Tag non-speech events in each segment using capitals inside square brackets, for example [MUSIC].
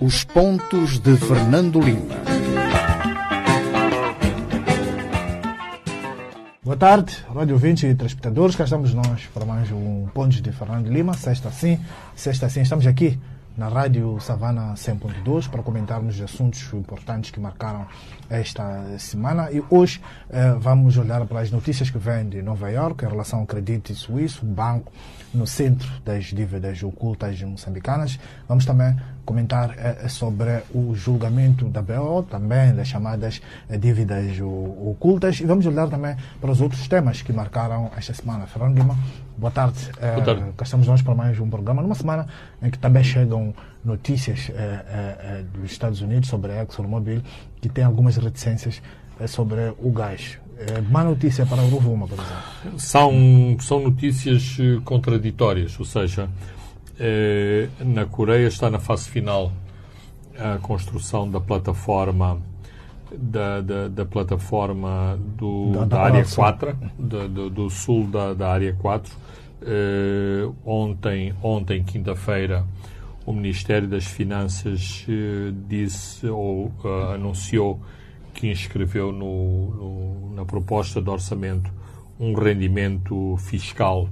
Os pontos de Fernando Lima. Boa tarde, rádio ouvintes e telespectadores. Cá estamos nós para mais um Pontos de Fernando Lima. Sexta sim, sexta sim. Estamos aqui na Rádio Savana 100.2 para comentarmos assuntos importantes que marcaram esta semana. E hoje eh, vamos olhar para as notícias que vêm de Nova York em relação ao Credit Suíço, banco no centro das dívidas ocultas moçambicanas. Vamos também comentar eh, sobre o julgamento da BO, também das chamadas eh, dívidas ocultas. E vamos olhar também para os outros temas que marcaram esta semana. Fernando Lima, boa tarde. Boa tarde. Cá estamos nós para mais um programa, numa semana em que também chegam notícias dos Estados Unidos sobre a ExxonMobil, que tem algumas reticências sobre o gás. É má notícia para o Rovuma, por exemplo. São, são notícias contraditórias, ou seja, eh, na Coreia está na fase final a construção da plataforma da, da, da plataforma do, da, da, área 4, do, do, sul da, da área 4. Eh, ontem, ontem quinta-feira, o Ministério das Finanças eh, disse ou uh, anunciou que inscreveu no, no, na proposta de orçamento um rendimento fiscal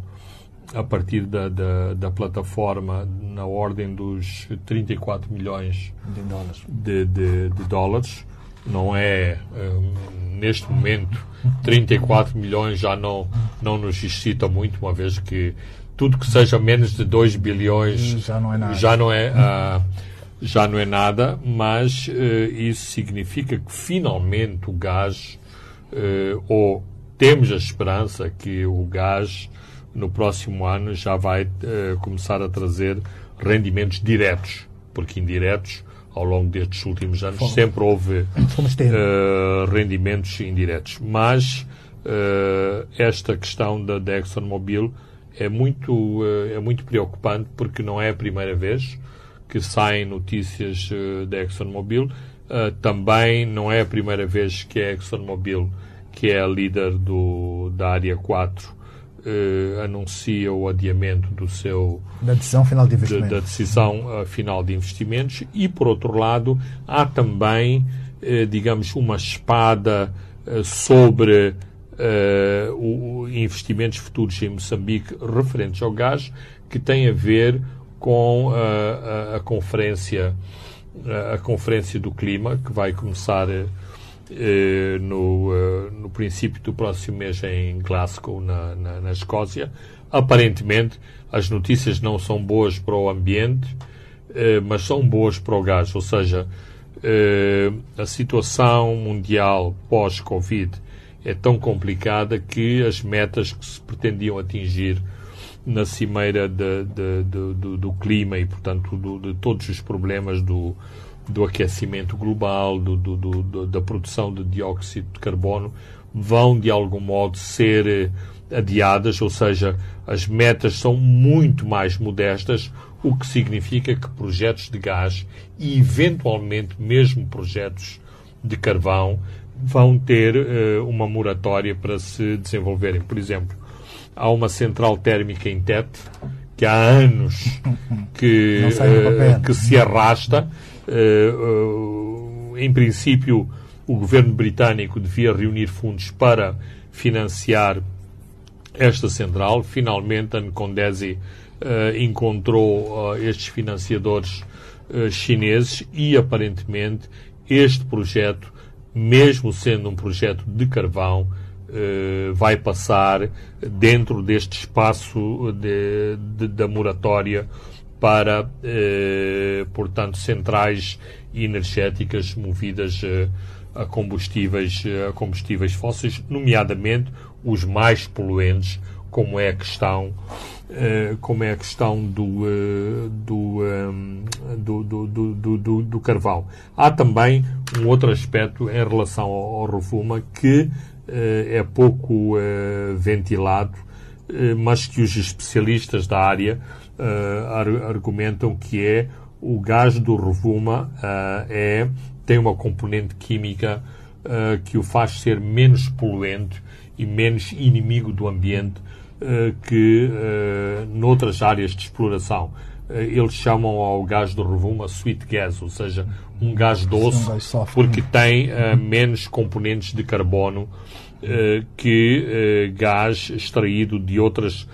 a partir da, da, da, plataforma na ordem dos 34 milhões de dólares. De, de, de dólares. Não é, um, neste momento, 34 milhões já não, não nos excita muito, uma vez que tudo que seja menos de 2 bilhões já não é nada. Já não é, uh, já não é nada mas uh, isso significa que finalmente o gás, uh, ou temos a esperança que o gás no próximo ano já vai uh, começar a trazer rendimentos diretos, porque indiretos, ao longo destes últimos anos, Fomos. sempre houve uh, rendimentos indiretos. Mas uh, esta questão da, da ExxonMobil é muito, é muito preocupante porque não é a primeira vez que saem notícias da ExxonMobil. também não é a primeira vez que a ExxonMobil, que é a líder do, da área 4, Uh, anuncia o adiamento do seu da decisão final de investimentos. Da, da decisão uh, final de investimentos e por outro lado há também uh, digamos uma espada sobre o, investimentos futuros em Moçambique referentes ao gás que tem a ver com a, a, conferência a conferência do clima que vai começar eh, no, eh, no princípio do próximo mês em Glasgow, na, na, na, Escócia. Aparentemente, as notícias não são boas para o ambiente, eh, mas são boas para o gás. Ou seja, a situação mundial pós-Covid é tão complicada que as metas que se pretendiam atingir na cimeira de, de, de, do, do, clima e, portanto, do, de todos os problemas do, do aquecimento global, do, do, do, da produção de dióxido de carbono, vão de algum modo ser eh, adiadas, ou seja, as metas são muito mais modestas, o que significa que projetos de gás e eventualmente mesmo projetos de carvão vão ter uh, uma moratória para se desenvolverem. Por exemplo, há uma central térmica em Tete que há anos [LAUGHS] que, uh, que se arrasta em princípio, o governo britânico devia reunir fundos para financiar esta central. Finalmente, a Ncondesi uh, encontrou uh, estes financiadores uh, chineses e, aparentemente, este projeto, mesmo sendo um projeto de carvão, vai passar dentro deste espaço de, de, da moratória para, eh, portanto, centrais energéticas movidas eh, a combustíveis, eh, a combustíveis fósseis, nomeadamente os mais poluentes, como é a questão, eh, como é a questão do, eh, do, um, do, do, do, do, do, carvão. Há também um outro aspecto em relação ao, ao Rovuma que é pouco ventilado, mas que os especialistas da área uh, argumentam que é o gás do Rovuma uh, é, tem uma componente química uh, que o faz ser menos poluente e menos inimigo do ambiente que noutras áreas de exploração. eles chamam ao gás do Rovuma sweet gas, ou seja, um gás doce, porque tem uh, menos componentes de carbono uh, que uh, gás extraído de outras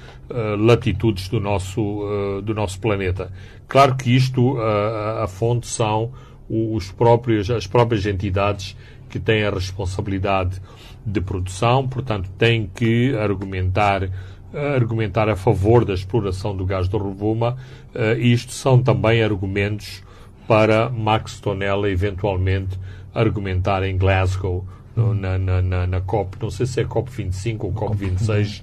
latitudes do nosso, do nosso planeta. Claro que isto, a fonte são os próprios, as próprias entidades que têm a responsabilidade de produção, portanto, têm que argumentar argumentar a favor da exploração do gás do Rovuma. Uh, isto são também argumentos para Max Tonella eventualmente argumentar em Glasgow, na, na, na, na, COP, não sei se é COP 25 ou COP 26, uh,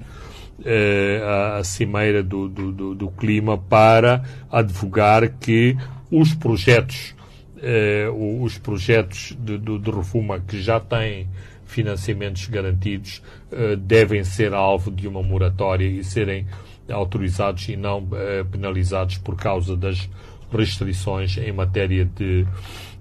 a, a cimeira do, do, do, do, clima, para advogar que os projetos, uh, os projetos de, de, de Rovuma que já têm financiamentos garantidos uh, devem ser alvo de uma moratória e serem autorizados e não uh, penalizados por causa das restrições em matéria de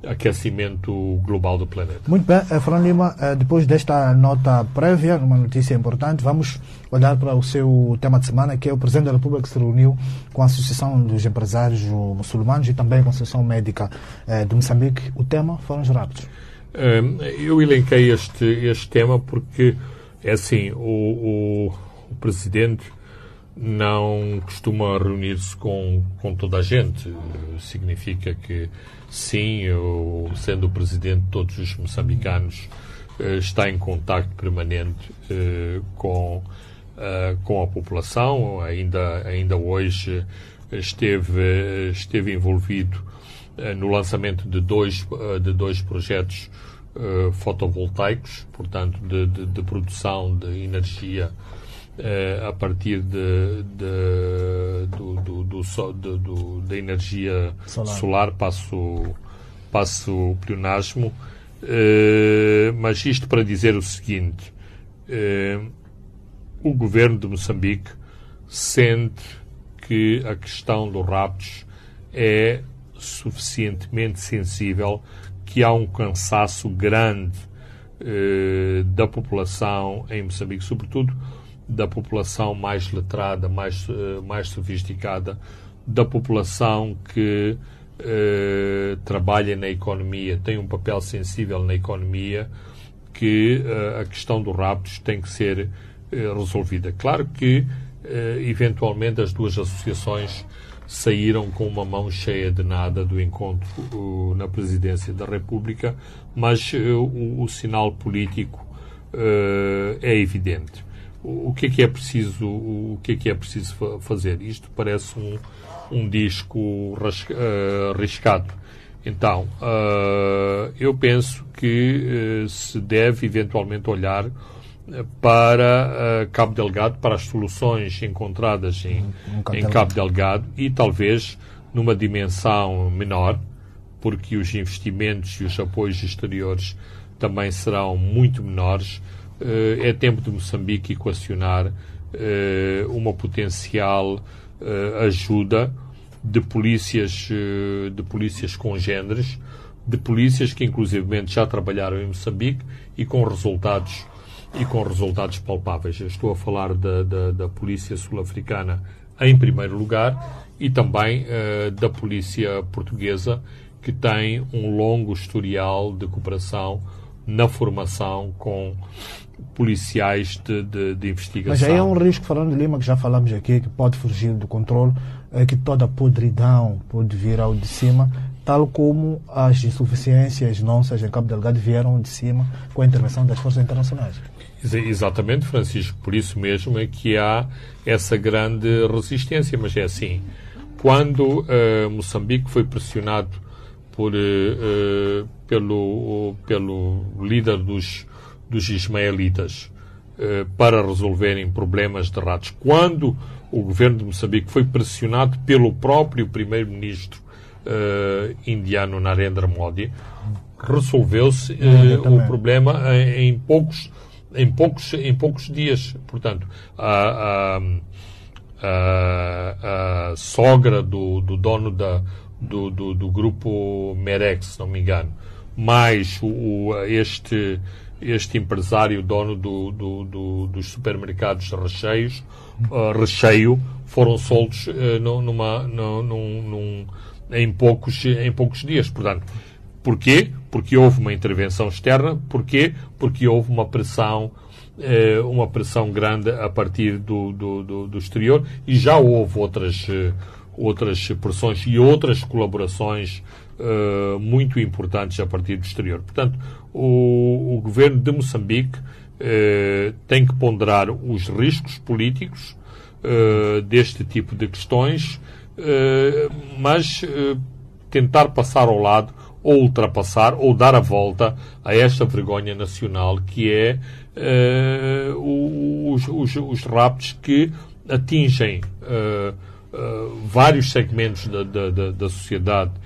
aquecimento global do planeta. Muito bem, eh, Fernando Lima, depois desta nota prévia, uma notícia importante, vamos olhar para o seu tema de semana, que é o Presidente da República que se reuniu com a Associação dos Empresários Muçulmanos e também com a Associação Médica de Moçambique. O tema foram os rápidos. Eu elenquei este, este tema porque, é assim, o, o, o Presidente não costuma reunir-se com, com toda a gente. Significa que, sim, eu, sendo o Presidente de todos os moçambicanos, eh, está em contacto permanente eh, com, eh, com a população. Ainda, ainda hoje esteve, esteve envolvido no lançamento de dois, de dois projetos fotovoltaicos, portanto, de, de, de, produção de energia a partir de, do, do, do, do, da energia solar, solar passo, passo o pleonasmo. Uh, mas isto para dizer o seguinte: o governo de Moçambique sente que a questão dos raptos é suficientemente sensível que há um cansaço grande eh, da população em Moçambique, sobretudo da população mais letrada, mais, eh, mais sofisticada, da população que eh, trabalha na economia, tem um papel sensível na economia, que eh, a questão dos raptos tem que ser resolvida. Claro que, eventualmente, as duas associações saíram com uma mão cheia de nada do encontro uh, na presidência da República, mas uh, o, o, sinal político uh, é evidente. O, o, que é que é preciso, o que é que é preciso fazer? Isto parece um, um disco arriscado. Então, eu penso que se deve eventualmente olhar para uh, Cabo Delgado, para as soluções encontradas em, em Cabo Delgado e talvez numa dimensão menor, porque os investimentos e os apoios exteriores também serão muito menores. Uh, é tempo de Moçambique equacionar uh, uma potencial ajuda de polícias, de polícias congêneres, de polícias que inclusivamente já trabalharam em Moçambique e com resultados e com resultados palpáveis. Eu estou a falar da, da, da Polícia Sul-Africana em primeiro lugar e também uh, da Polícia Portuguesa, que tem um longo historial de cooperação na formação com policiais de, de, de investigação. Mas aí é um risco, falando de Lima, que já falamos aqui, que pode fugir do controle, é que toda a podridão pode vir ao de cima, tal como as insuficiências nossas em Cabo Delgado vieram de cima com a intervenção das forças internacionais. Exatamente, Francisco. Por isso mesmo é que há essa grande resistência. Mas é assim, quando uh, Moçambique foi pressionado por, uh, pelo, pelo líder dos, dos ismaelitas uh, para resolverem problemas de ratos, quando o governo de Moçambique foi pressionado pelo próprio primeiro-ministro indiano Narendra Modi, resolveu-se o problema em, em poucos em poucos, em poucos dias. Portanto, a, a, a, sogra do, do dono da, do, do, do, grupo Merex, se não me engano, mais o, este, este empresário dono do, do, do, dos supermercados recheios, uh, recheio, foram soltos uh, numa, num, num, em, poucos, em poucos dias. Portanto, porquê? Porque houve uma intervenção externa. Porquê? Porque houve uma pressão uh, uma pressão grande a partir do, do, do, exterior e já houve outras, outras pressões e outras colaborações uh, muito importantes a partir do exterior. Portanto, o, o governo de Moçambique uh, tem que ponderar os riscos políticos uh, deste tipo de questões, mas tentar passar ao lado ou ultrapassar ou dar a volta a esta vergonha nacional que é os, os, os raptos que atingem vários segmentos da, da, da, da sociedade eh,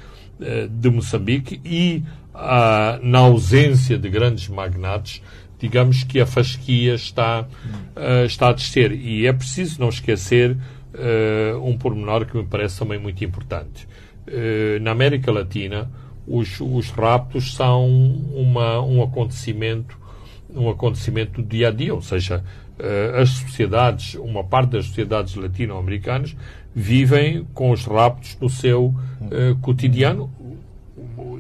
de Moçambique e, ah, na ausência de grandes magnates, digamos que a fasquia está, uh, está a descer. E é preciso não esquecer uh, um pormenor que me parece também muito importante. Uh, na América Latina, os, os raptos são uma, um acontecimento um acontecimento do dia a dia, ou seja, as sociedades, uma parte das sociedades latino-americanas vivem com os raptos no seu uh, cotidiano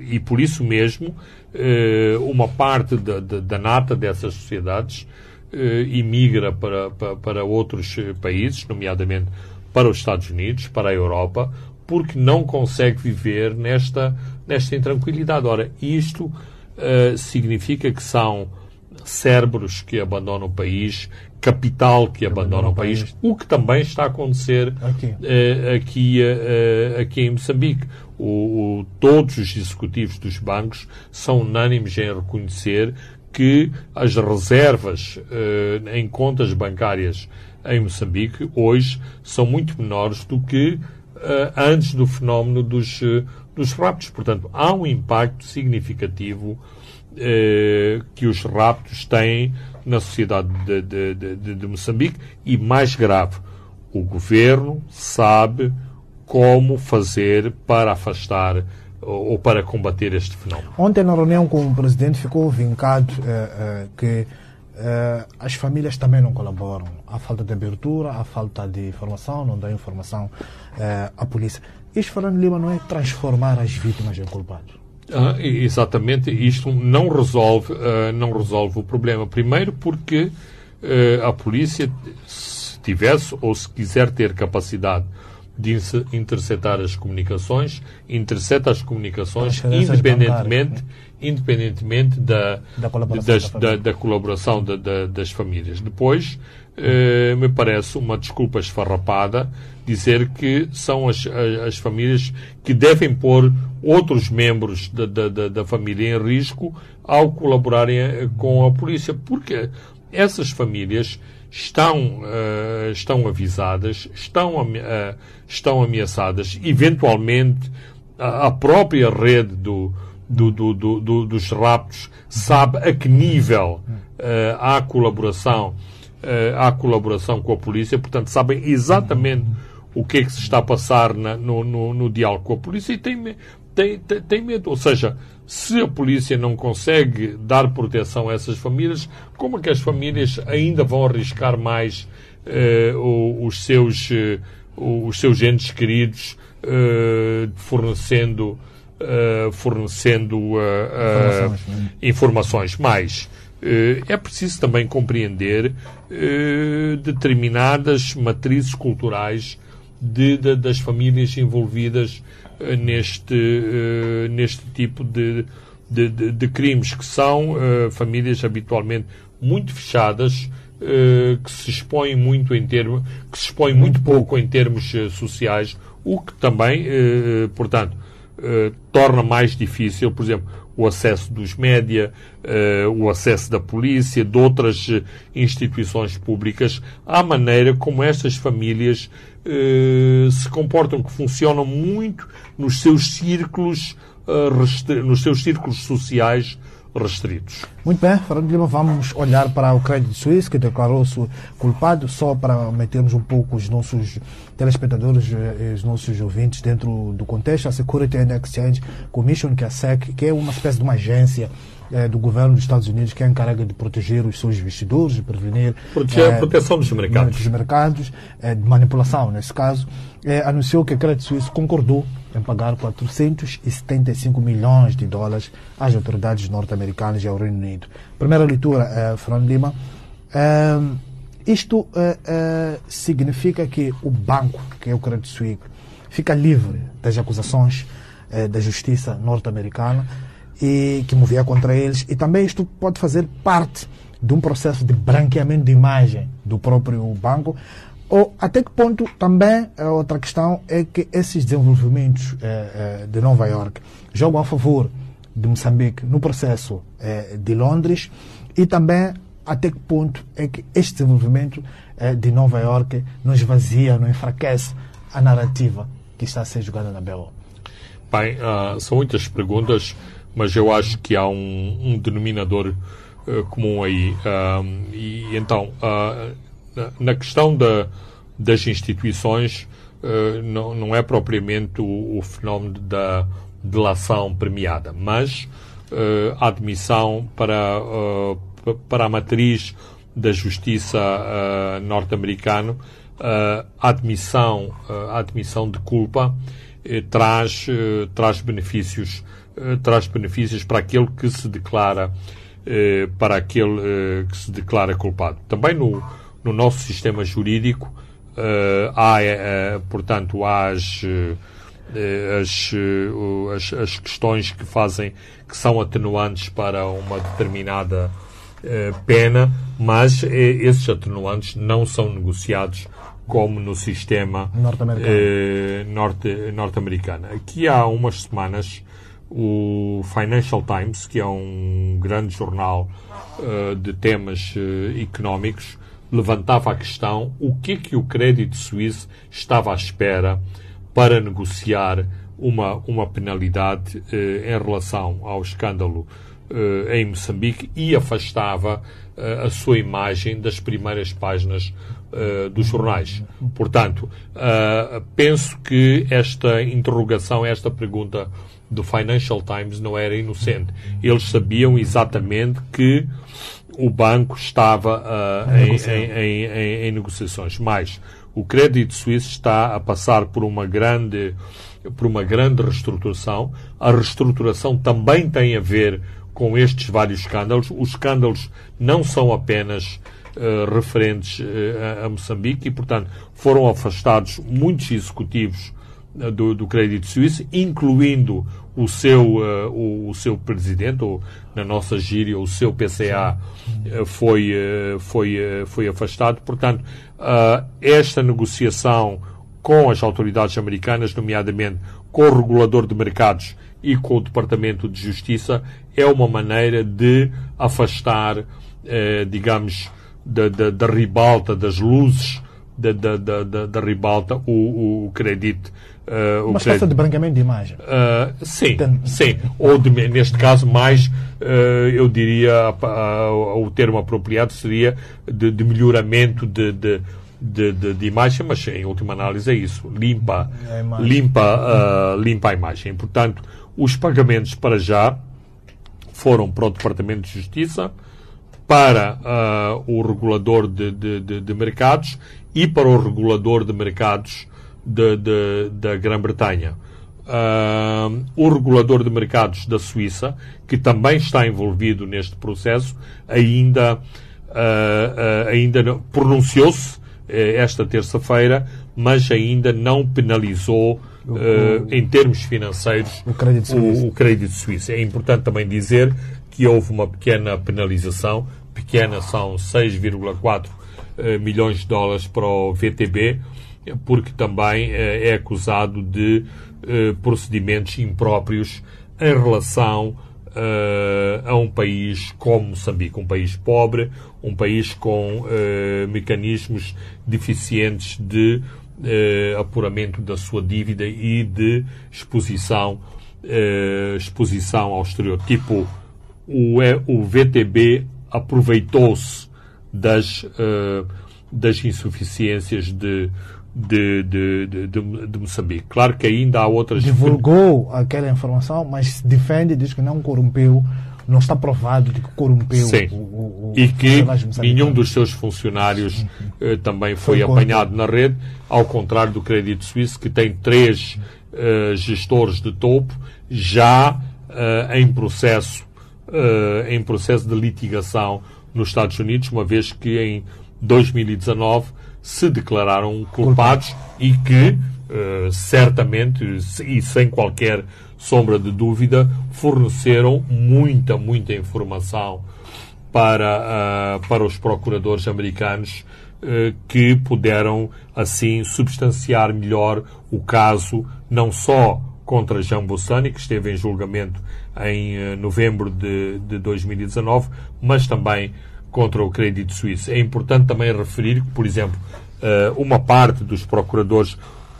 e por isso mesmo uh, uma parte da, da, da, nata dessas sociedades uh, para, para, para, outros países, nomeadamente para os Estados Unidos, para a Europa, porque não consegue viver nesta, nesta intranquilidade. Ora, isto significa que são cérebros que abandonam o país, capital que abandona o país, o que também está a acontecer aqui, uh, aqui, uh, aqui em Moçambique. O, o, todos os executivos dos bancos são unânimes em reconhecer que as reservas uh, em contas bancárias em Moçambique hoje são muito menores do que antes do fenómeno dos, dos raptos. Portanto, há um impacto significativo que os raptos têm na sociedade de, de, de, de Moçambique e, mais grave, o governo sabe como fazer para afastar ou para combater este fenómeno. Ontem, na reunião com o presidente, ficou vincado eh, eh, que eh, as famílias também não colaboram. Há falta de abertura, há falta de informação, não dá informação à polícia. Isto, Fernando Lima, não é transformar as vítimas em culpados? Ah, exatamente, isto não resolve, uh, não resolve o problema. Primeiro porque uh, a polícia, se tivesse ou se quiser ter capacidade de interceptar as comunicações, intercepta as comunicações independentemente, independentemente da, da colaboração, das, da, da colaboração das famílias. Depois, eh, me parece uma desculpa esfarrapada dizer que são as, as, as famílias que devem pôr outros membros da, da, da, família em risco ao colaborarem eh, com a polícia, porque essas famílias estão, uh, estão avisadas, estão, uh, estão ameaçadas, eventualmente a, própria rede do, do, do, do, dos raptos sabe a que nível uh, há colaboração à colaboração com a polícia, portanto, sabem exatamente o que é que se está a passar na, no, no, no, diálogo com a polícia e têm, têm, têm, têm medo. Ou seja, se a polícia não consegue dar proteção a essas famílias, como é que as famílias ainda vão arriscar mais uh, os, seus, uh, os seus entes queridos uh, fornecendo, fornecendo informações, informações mais? Eh, é preciso também compreender eh, determinadas matrizes culturais de, de, das famílias envolvidas eh, neste, neste tipo de, de, de, crimes, que são famílias habitualmente muito fechadas, que se expõem muito em termos, que se expõem muito pouco em termos sociais, o que também, portanto, torna mais difícil, por exemplo, o acesso dos média, o acesso da polícia, de outras eh, instituições públicas, à maneira como estas famílias se comportam, que funcionam muito nos seus círculos, uh, nos seus círculos sociais restritos. Muito bem, Fernando Lima, vamos olhar para o Credit Suisse, que declarou-se culpado, só para metermos um pouco os nossos telespectadores e os nossos ouvintes dentro do contexto. A Security and Exchange Commission, que é a SEC, que é uma espécie de uma agência eh, do governo dos Estados Unidos que é encarrega de proteger os seus investidores, de prevenir Proteger, proteção dos mercados. dos mercados, eh, de manipulação nesse caso, anunciou que a Credit Suisse concordou em pagar 475 milhões de dólares às autoridades norte-americanas e ao Reino Unido. Primeira leitura, eh, Fernando Lima. Isto significa que o banco, que é o Credit Suisse, fica livre das acusações da justiça norte-americana e que movia contra eles. E também isto pode fazer parte de um processo de branqueamento de imagem do próprio banco. Ou até que ponto também a outra questão é que esses desenvolvimentos eh, eh, de Nova York jogam a favor de Moçambique no processo eh, de Londres. E também até que ponto é que este desenvolvimento eh, de Nova York não esvazia, não enfraquece a narrativa que está a ser jogada na BO. Bem, ah, são muitas perguntas, mas eu acho que há um, um denominador eh, comum aí. Ah, e então, ah, na- questão da- das instituições, eh, não, não é propriamente o, o fenómeno da delação premiada, mas eh, a admissão para, pa- para a matriz da justiça norte-americana, a admissão, a admissão de culpa traz, traz benefícios traz benefícios para aquele que se declara eh, para aquele eh, que se declara culpado. Também no, no nosso sistema jurídico eh, há, eh, portanto, há as, eh, eh, as, eh, as, as questões que fazem que são atenuantes para uma determinada eh, pena, mas eh, esses atenuantes não são negociados como no sistema Norte-americano. eh, norte, norte-americano. Aqui há umas semanas o Financial Times, que é um grande jornal eh, de temas eh, económicos, levantava a questão o que é que o Crédito Suíço estava à espera para negociar uma, uma penalidade eh, em relação ao escândalo em Moçambique e afastava a sua imagem das primeiras páginas dos jornais. Portanto, penso que esta interrogação, esta pergunta do Financial Times não era inocente. Eles sabiam exatamente que o banco estava ah, em, em- em- em- negociações. Mas o Crédito Suíço está a passar por uma grande por uma grande reestruturação. A reestruturação também tem a ver com estes vários escândalos. Os escândalos não são apenas eh, referentes eh, a, Moçambique e, portanto, foram afastados muitos executivos do, do Crédito Suíço, incluindo o seu, eh, o, o seu presidente, ou na nossa gíria, o seu PCA, eh, foi, eh, foi, eh, foi afastado. Portanto, esta negociação com as autoridades americanas, nomeadamente com o regulador de mercados e com o Departamento de Justiça, é uma maneira de afastar, eh, digamos, da, da, da ribalta, das luzes da, da, da, da, da ribalta, o, o crédito. O Uma espécie de branqueamento de imagem. Uh, sim, Tem- sim. Ou de- neste caso, mais, uh, eu diria, uh, o termo apropriado seria de, de melhoramento de, de, de, de- de imagem, mas em última análise é isso. Limpa, a imagem. limpa, uh, limpa a imagem. Portanto, os pagamentos para já foram para o Departamento de Justiça, para ah, o regulador de- de mercados e para o regulador de mercados de- de- da Grã-Bretanha. Ah, o regulador de mercados da Suíça, que também está envolvido neste processo, ainda, ah, ainda pronunciou-se eh, esta terça-feira, mas ainda não penalizou eh, em termos financeiros O Crédito o, o crédito suíço. É importante também dizer que houve uma pequena penalização, pequena são 6,4 eh, milhões de dólares para o VTB, porque também eh, é acusado de eh, procedimentos impróprios em relação eh, a um país como Moçambique, um país pobre, um país com eh, mecanismos deficientes de apuramento da sua dívida e de exposição, exposição ao exterior, tipo o, é, VTB aproveitou-se das, das insuficiências de, de, de, de, de, Moçambique. Claro que ainda há outras. Divulgou aquela informação, mas defende, diz que não corrompeu, não está provado de que corrompeu Sim. O, o, e que nenhum dos seus funcionários uh, também foi, foi apanhado na rede, ao contrário do Crédito Suíço, que tem três uh, gestores de topo já uh, em processo em processo de litigação nos Estados Unidos, uma vez que em 2019 se declararam culpados e que uh, certamente e sem qualquer sombra de dúvida forneceram muita, muita informação para, uh, para os procuradores americanos uh, que puderam assim substanciar melhor o caso não só contra Jean Bossani, que esteve em julgamento em novembro de, de 2019, mas também contra o crédito suíço. É importante também referir que, por exemplo, eh, uma parte dos procuradores,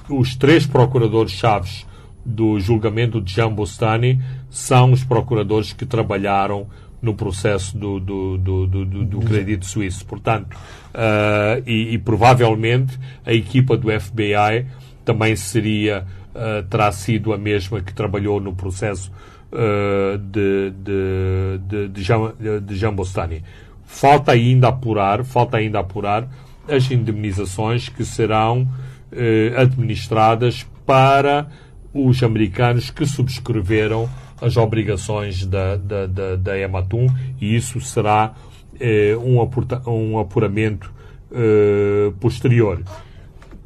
os três procuradores-chaves do julgamento de Jean Bostani são os procuradores que trabalharam no processo do, do, do, do, do crédito suíço. Portanto, uh, e, e, provavelmente a equipa do FBI também seria, uh, terá sido a mesma que trabalhou no processo uh, de, de, de, de, Jean, de Jean Bostani. Falta ainda apurar, falta ainda apurar as indemnizações que serão eh, administradas para os americanos que subscreveram as obrigações da, da, da, da Ematum e isso será eh, um, apurta, um apuramento eh, posterior.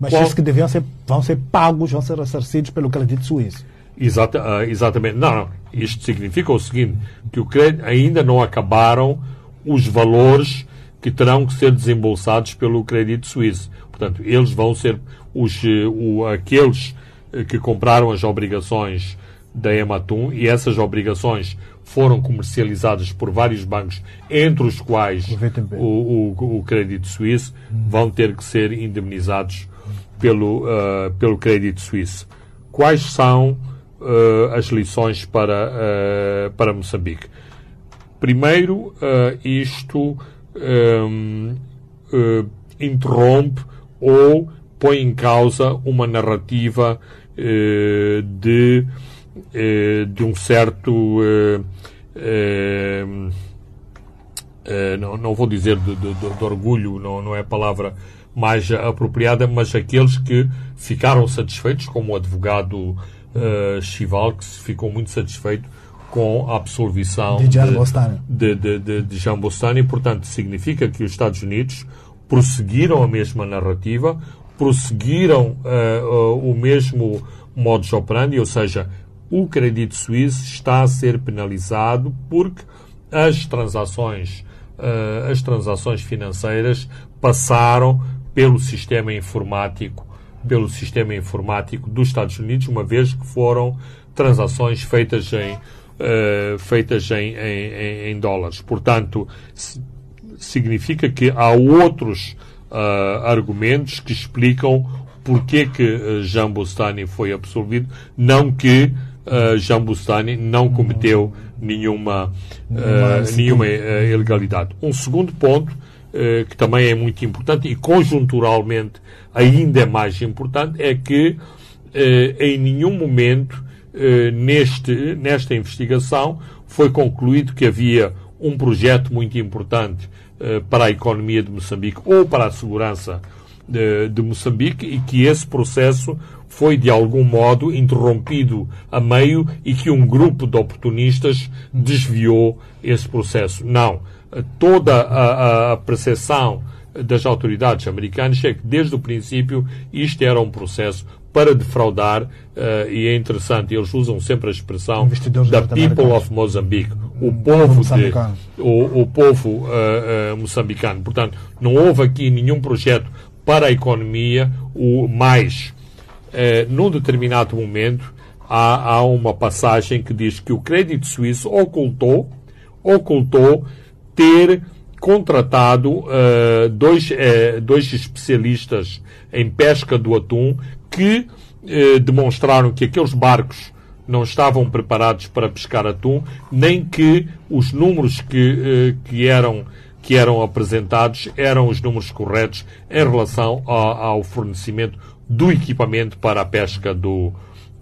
Mas Qual... isso que deviam ser, vão ser pagos, vão ser ressarcidos pelo crédito suíço. Exata, uh, exatamente. Não, não. Isto significa o seguinte, que o crédito ainda não acabaram os valores que terão que ser desembolsados pelo crédito suíço. Portanto, eles vão ser os, eh, o, aqueles eh, que compraram as obrigações da Ematum e essas obrigações foram comercializadas por vários bancos, entre os quais o, o, o crédito suíço, vão ter que ser indemnizados pelo, uh, pelo crédito suíço. Quais são uh, as lições para, uh, para Moçambique? Primeiro, uh, isto um, uh, interrompe ou põe em causa uma narrativa uh, de, de um certo. não, não vou dizer de, de, de, orgulho, não, não é a palavra mais apropriada, mas aqueles que ficaram satisfeitos, como o advogado uh, Chival, que ficou muito satisfeito com a absolvição de Jean Bostani. De, de, de, de Jean Bostani. Portanto, significa que os Estados Unidos prosseguiram a mesma narrativa, prosseguiram uh, uh, o mesmo modus operandi, ou seja, o crédito suíço está a ser penalizado porque as transações, uh, as transações financeiras passaram pelo sistema informático, pelo sistema informático dos Estados Unidos, uma vez que foram transações feitas em uh, feitas em, em, em, dólares. Portanto, significa que há outros uh, argumentos que explicam porque que uh, Jean Bustani foi absolvido, não que uh, Jean Bustani não cometeu nenhuma, uh, nenhuma uh, ilegalidade. Um segundo ponto, que também é muito importante e conjunturalmente ainda é mais importante, é que em nenhum momento eh, neste, nesta investigação foi concluído que havia um projeto muito importante eh, para a economia de Moçambique ou para a segurança de, de Moçambique e que esse processo foi de algum modo interrompido a meio e que um grupo de oportunistas desviou esse processo. Não. Toda a percepção das autoridades americanas é que desde o princípio isto era um processo para defraudar, uh, e é interessante, eles usam sempre a expressão da people of Mozambique, o povo, de, o, o povo uh, uh, moçambicano. Portanto, não houve aqui nenhum projeto para a economia, o mais, num determinado momento, há, há uma passagem que diz que o crédito suíço ocultou, ocultou ter contratado uh, dois, uh, dois especialistas em pesca do atum que eh, demonstraram que aqueles barcos não estavam preparados para pescar atum, nem que os números que, eh, que, eram, que eram apresentados eram os números corretos em relação ao, ao fornecimento do equipamento para a pesca do,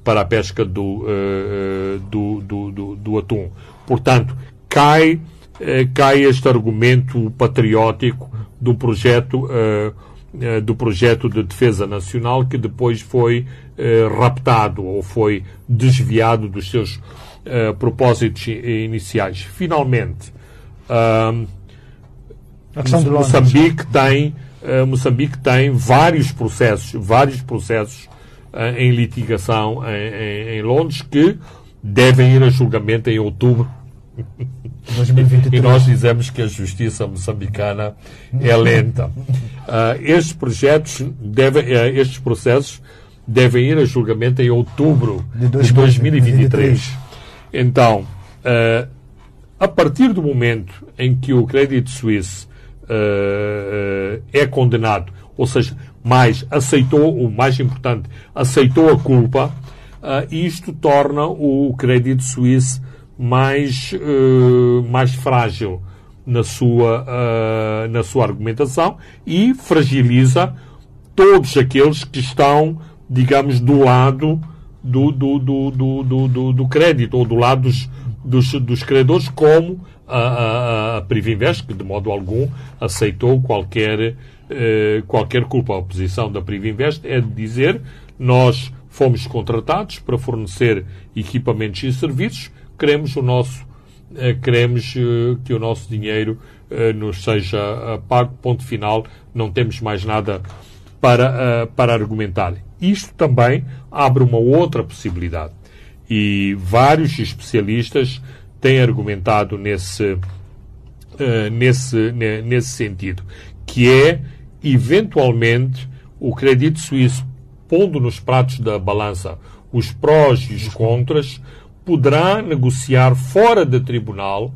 para a pesca do, uh, do, do, do, do, atum. Portanto, cai, uh, cai este argumento patriótico do projeto, uh, do projeto de defesa nacional que depois foi raptado ou foi desviado dos seus propósitos iniciais. Finalmente, Moçambique tem, Moçambique tem vários processos, vários processos em litigação em, em, em, Londres que devem ir a julgamento em outubro. [LAUGHS] 2023. e nós dizemos que a justiça moçambicana é lenta. Uh, estes projetos devem, uh, estes processos devem ir a julgamento em outubro de, de 2023. Então, uh, a partir do momento em que o Credit Suisse é condenado, ou seja, mas aceitou, o mais importante, aceitou a culpa, uh, isto torna o crédito suíço mais, uh, mais frágil na sua, uh, na sua argumentação e fragiliza todos aqueles que estão, digamos, do lado do, do, do, do, do, do crédito ou do lado dos, dos, dos credores, como a, a, a Privinvest, que de modo algum aceitou qualquer eh, qualquer culpa. A posição da Privinvest é de dizer nós fomos contratados para fornecer equipamentos e serviços, queremos o nosso eh, queremos eh, que o nosso dinheiro nos seja pago, ponto final, não temos mais nada para, para argumentar. Isto também abre uma outra possibilidade. E vários especialistas têm argumentado nesse, nesse, nesse sentido, que é eventualmente, o crédito suíço, pondo nos pratos da balança os prós e os contras, poderá negociar fora do tribunal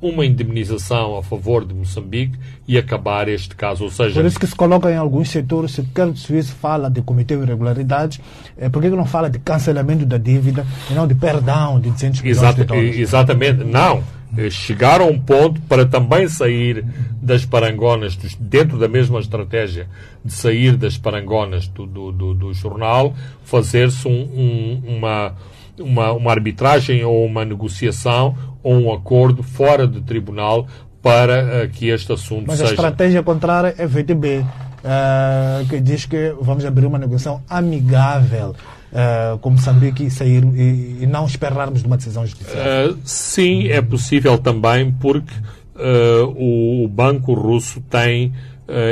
uma indemnização a favor de Moçambique e acabar este caso. Ou seja, Por isso que se coloca em alguns setores, se o crédito suíço fala de cometer irregularidades, é, por que não fala de cancelamento da dívida e não de perdão de 200 milhões Exata, de dólares? Exatamente, não. Eh, chegar a um ponto para também sair das parangonas, dentro da mesma estratégia de sair das parangonas do, do, do, do jornal, fazer-se um, um, uma, uma, uma arbitragem ou uma negociação ou um acordo fora do tribunal para uh, que este assunto Mas seja... Mas a estratégia contrária é VTB, uh, eh, que diz que vamos abrir uma negociação amigável uh, com Moçambique e sair e, e, não esperarmos de uma decisão judicial? Uh, sim, é possível também porque o, o, Banco Russo tem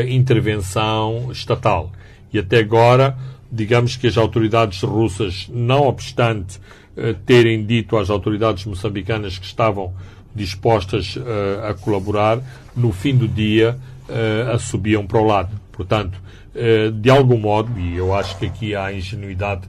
intervenção estatal e até agora, digamos que as autoridades russas, não obstante terem dito às autoridades moçambicanas que estavam dispostas a colaborar, no fim do dia a subiam para o lado. Portanto, de algum modo, e eu acho que aqui há ingenuidade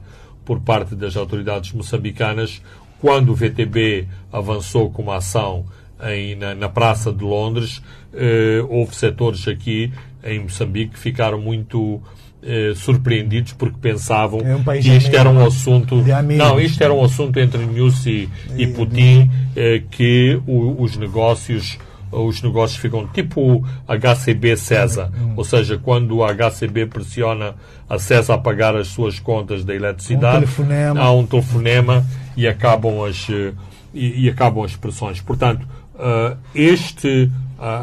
por parte das autoridades moçambicanas quando o VTB avançou com uma ação em, na, na, Praça de Londres. Eh, houve setores aqui em Moçambique que ficaram muito eh, surpreendidos porque pensavam é um que isto era um assunto. Não, isto era um assunto entre Nussi e Putin eh, que o, os negócios os negócios ficam tipo HCB César. Hum. Ou seja, quando o HCB pressiona a César a pagar as suas contas da eletricidade, um há um telefonema e acabam as, eh, e, e acabam as pressões. Portanto, uh, este,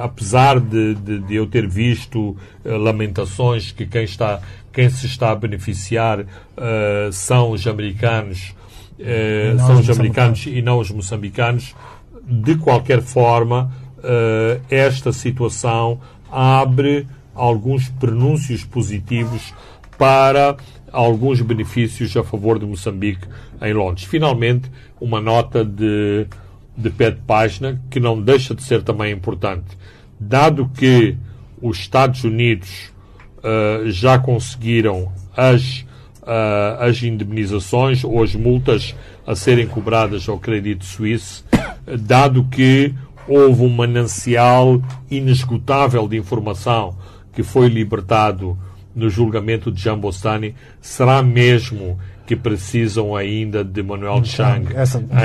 apesar de, de, de, eu ter visto uh, lamentações que quem, está, quem se está a beneficiar são os americanos, são os americanos e não os moçambicanos, de qualquer forma, uh, esta situação abre alguns prenúncios positivos para alguns benefícios a favor de Moçambique em Londres. Finalmente, uma nota de, de pé de página que não deixa de ser também importante. Dado que os Estados Unidos uh, já conseguiram as, uh, as indemnizações ou as multas a serem cobradas ao crédito suíço, dado que houve um manancial inesgotável de informação que foi libertado no julgamento de Jambostani, será mesmo que precisam ainda de Manuel Chang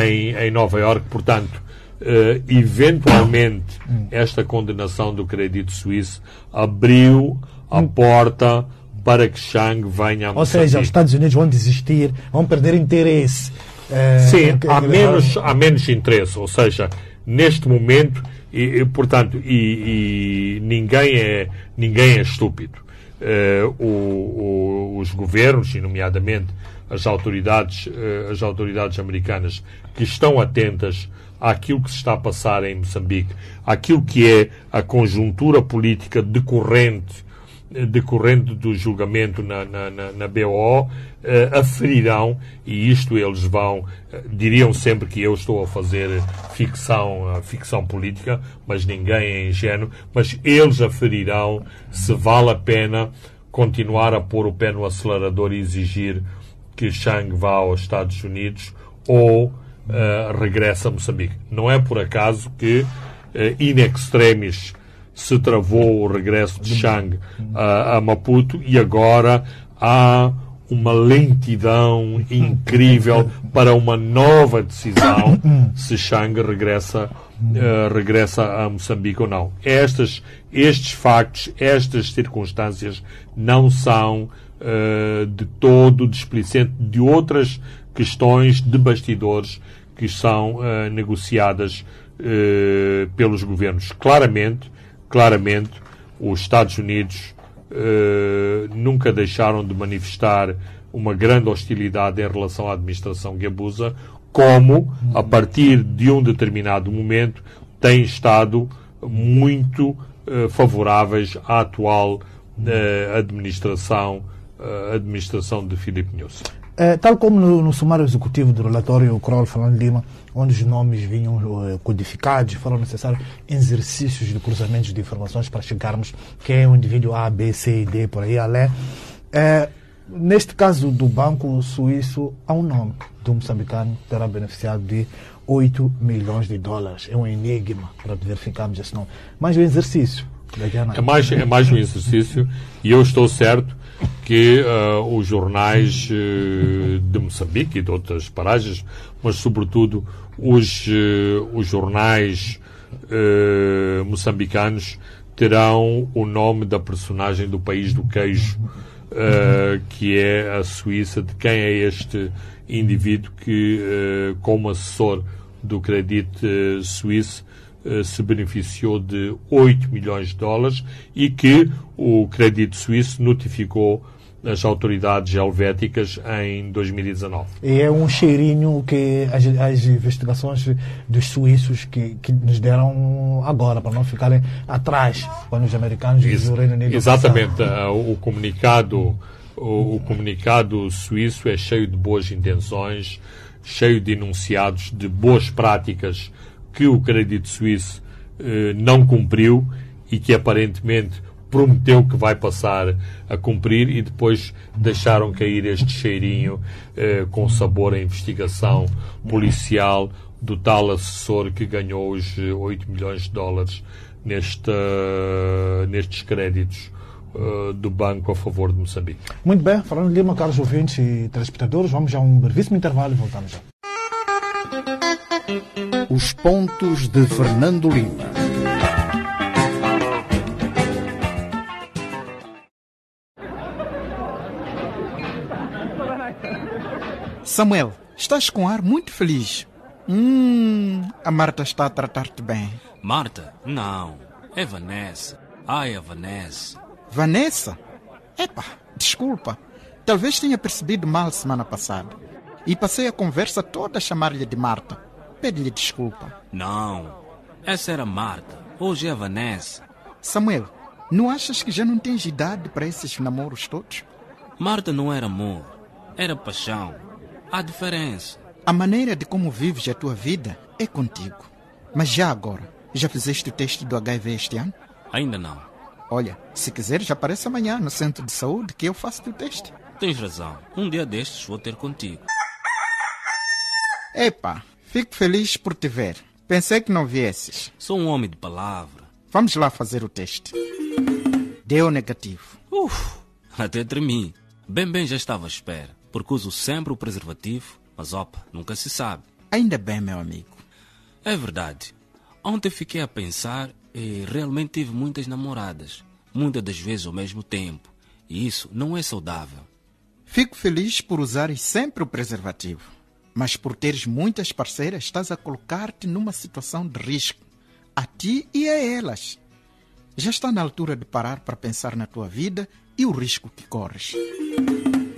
em, em Nova Iorque. Portanto, eh, eventualmente, esta condenação do crédito suíço abriu a porta para que Chang venha a Ou seja, os Estados Unidos vão desistir, vão perder interesse. eh, Sim, há menos, há menos interesse. Ou seja, neste momento, e, e, portanto, e, e ninguém, é, ninguém é estúpido. Eh, o- o- os governos, e nomeadamente as autoridades, eh, as autoridades americanas, que estão atentas àquilo que se está a passar em Moçambique, àquilo que é a conjuntura política decorrente decorrente do julgamento na, na, na, na BO, eh, aferirão, e isto eles vão, eh, diriam sempre que eu estou a fazer ficção, ficção política, mas ninguém é ingênuo, mas eles aferirão se vale a pena continuar a pôr o pé no acelerador e exigir que Chang vá aos Estados Unidos ou eh, regresse a Moçambique. Não é por acaso que, eh, in extremis, se travou o regresso de Chang a, a Maputo e agora há uma lentidão incrível para uma nova decisão se Chang regressa, eh, regressa a Moçambique ou não. Estas, estes factos, estas circunstâncias não são eh, de todo displicente de outras questões de bastidores que são eh, negociadas eh, pelos governos. Claramente, claramente, os Estados Unidos nunca deixaram de manifestar uma grande hostilidade em relação à administração Gabusa, como, a partir de um determinado momento, têm estado muito favoráveis à atual administração, administração de Filipe Nunes. Eh, tal como no, no sumário executivo do relatório Kroll Falando Lima, onde os nomes vinham eh, codificados, foram necessários exercícios de cruzamentos de informações para chegarmos quem é o indivíduo A, B, C e D, por aí além. Eh, neste caso do Banco Suíço, há um nome do moçambicano que terá beneficiado de 8 milhões de dólares. É um enigma para verificarmos esse nome. Mas o exercício. É mais, é mais um exercício e eu estou certo que ah, os jornais eh, de Moçambique e de outras paragens, mas sobretudo os, eh, os jornais moçambicanos terão o nome da personagem do país do queijo, que é a Suíça, de quem é este indivíduo que, como assessor do Credit Suíço, se beneficiou de 8 milhões de dólares e que o Crédito Suíço notificou as autoridades helvéticas em 2019. E é um cheirinho que as, as investigações dos suíços que, que nos deram agora, para não ficarem atrás quando os americanos e o Reino Unido Exatamente. ah, O comunicado, o, o comunicado suíço é cheio de boas intenções, cheio de enunciados de boas práticas que o Crédito Suíço eh, não cumpriu e que aparentemente prometeu que vai passar a cumprir e depois deixaram cair este cheirinho eh, com sabor à investigação policial do tal assessor que ganhou os eh, 8 milhões de dólares neste, eh, nestes créditos eh, do banco a favor de Moçambique. Muito bem, falando de Lima, caros ouvintes e telespectadores, vamos a um brevíssimo intervalo e voltamos já. Os pontos de Fernando Lima. Samuel, estás com ar muito feliz. Hum, a Marta está a tratar-te bem. Marta? Não. É Vanessa. Ai, a Vanessa. Vanessa? Epa, desculpa. Talvez tenha percebido mal semana passada. E passei a conversa toda a chamar-lhe de Marta. Pede-lhe desculpa. Não. Essa era Marta. Hoje é Vanessa. Samuel, não achas que já não tens idade para esses namoros todos? Marta não era amor. Era paixão. Há diferença. A maneira de como vives a tua vida é contigo. Mas já agora, já fizeste o teste do HIV este ano? Ainda não. Olha, se quiseres, aparece amanhã no centro de saúde que eu faço o teste. Tens razão. Um dia destes vou ter contigo. Epa, fico feliz por te ver. Pensei que não viesses. Sou um homem de palavra. Vamos lá fazer o teste. Deu negativo. Uf, até tremi. Bem, bem já estava à espera. porque uso sempre o preservativo, mas opa, nunca se sabe. Ainda bem, meu amigo. É verdade. Ontem fiquei a pensar e realmente tive muitas namoradas, muitas das vezes ao mesmo tempo, e isso não é saudável. Fico feliz por usares sempre o preservativo, mas por teres muitas parceiras, estás a colocar-te numa situação de risco, a ti e a elas. Já está na altura de parar para pensar na tua vida e o risco que corres.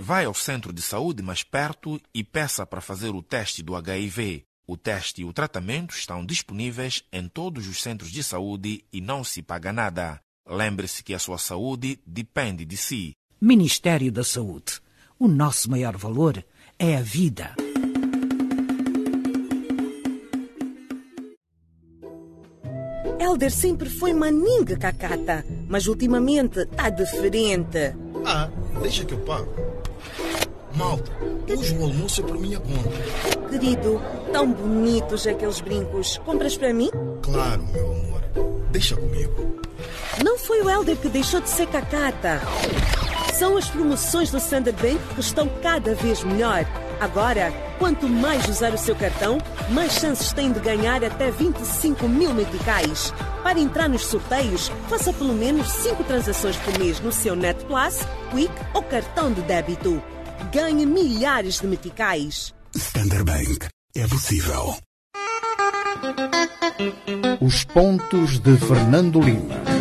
Vai ao centro de saúde mais perto e peça para fazer o teste do HIV. O teste e o tratamento estão disponíveis em todos os centros de saúde e não se paga nada. Lembre-se que a sua saúde depende de si. Ministério da Saúde. O nosso maior valor é a vida. Elder sempre foi maninga cacata, mas ultimamente tá diferente. Ah, deixa que eu pago. Malta, hoje o almoço é por minha conta. Querido, tão bonitos aqueles brincos. Compras para mim? Claro, meu amor. Deixa comigo. Não foi o Elder que deixou de ser cacata. São as promoções do Standard Bank que estão cada vez melhor. Agora, quanto mais usar o seu cartão, mais chances tem de ganhar até 25 mil meticais. Para entrar nos sorteios, faça pelo menos 5 transações por mês no seu Net Plus, Quick ou cartão de débito. Ganhe milhares de meticais. Standard Bank. É possível. Os pontos de Fernando Lima.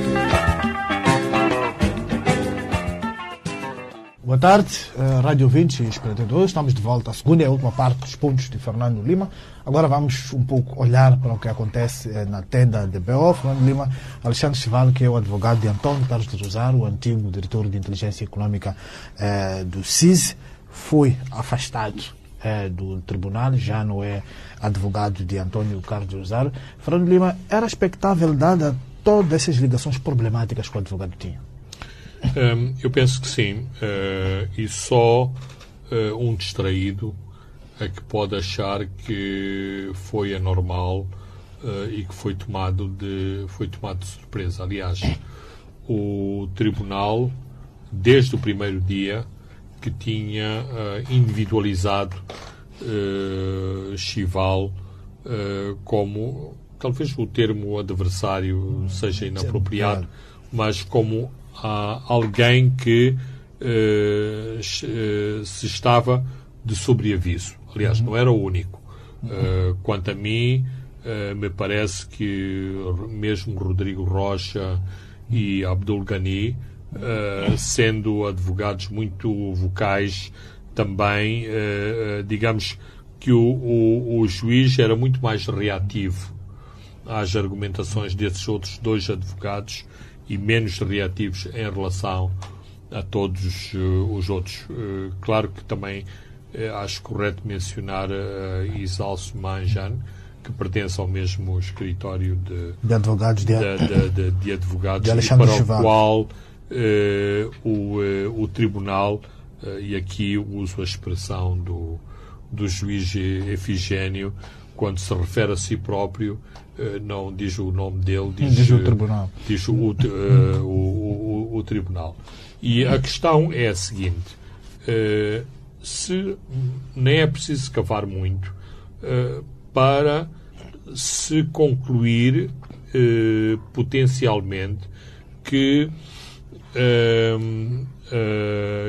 Boa tarde, eh, Rádio 20 e espectadores. Estamos de volta à segunda e última parte dos pontos de Fernando Lima. Agora vamos um pouco olhar para o que acontece eh, na tenda de BO. Fernando Lima, Alexandre Chival, que é o advogado de António Carlos de Rosário, o antigo diretor de inteligência econômica eh, do CIS, foi afastado eh, do tribunal, já não é advogado de António Carlos de Rosário. Fernando Lima, era expectável, dada todas essas ligações problemáticas que o advogado tinha? Hum, eu penso que sim. Uh, e só uh, um distraído é que pode achar que foi anormal uh, e que foi tomado de foi tomado de surpresa. Aliás, o tribunal desde o primeiro dia que tinha individualizado Chival como talvez o termo adversário seja inapropriado, mas como a alguém que uh, se estava de sobreaviso. Aliás, não era o único. Uh, quanto a mim, uh, me parece que mesmo Rodrigo Rocha e Abdul Ghani, sendo advogados muito vocais, também, digamos que o, o, o juiz era muito mais reativo às argumentações desses outros dois advogados e menos reativos em relação a todos uh, os outros. Uh, claro que também uh, acho correto mencionar a Isalso Manjan, que pertence ao mesmo escritório de, de advogados, de, de, de, de advogados para o qual o, o tribunal, e aqui uso a expressão do, do juiz Efigênio, quando se refere a si próprio, eh, não diz o nome dele, diz, diz o tribunal. Diz o, uh, o, o, o, tribunal. E a questão é a seguinte: se nem é preciso cavar muito para se concluir potencialmente que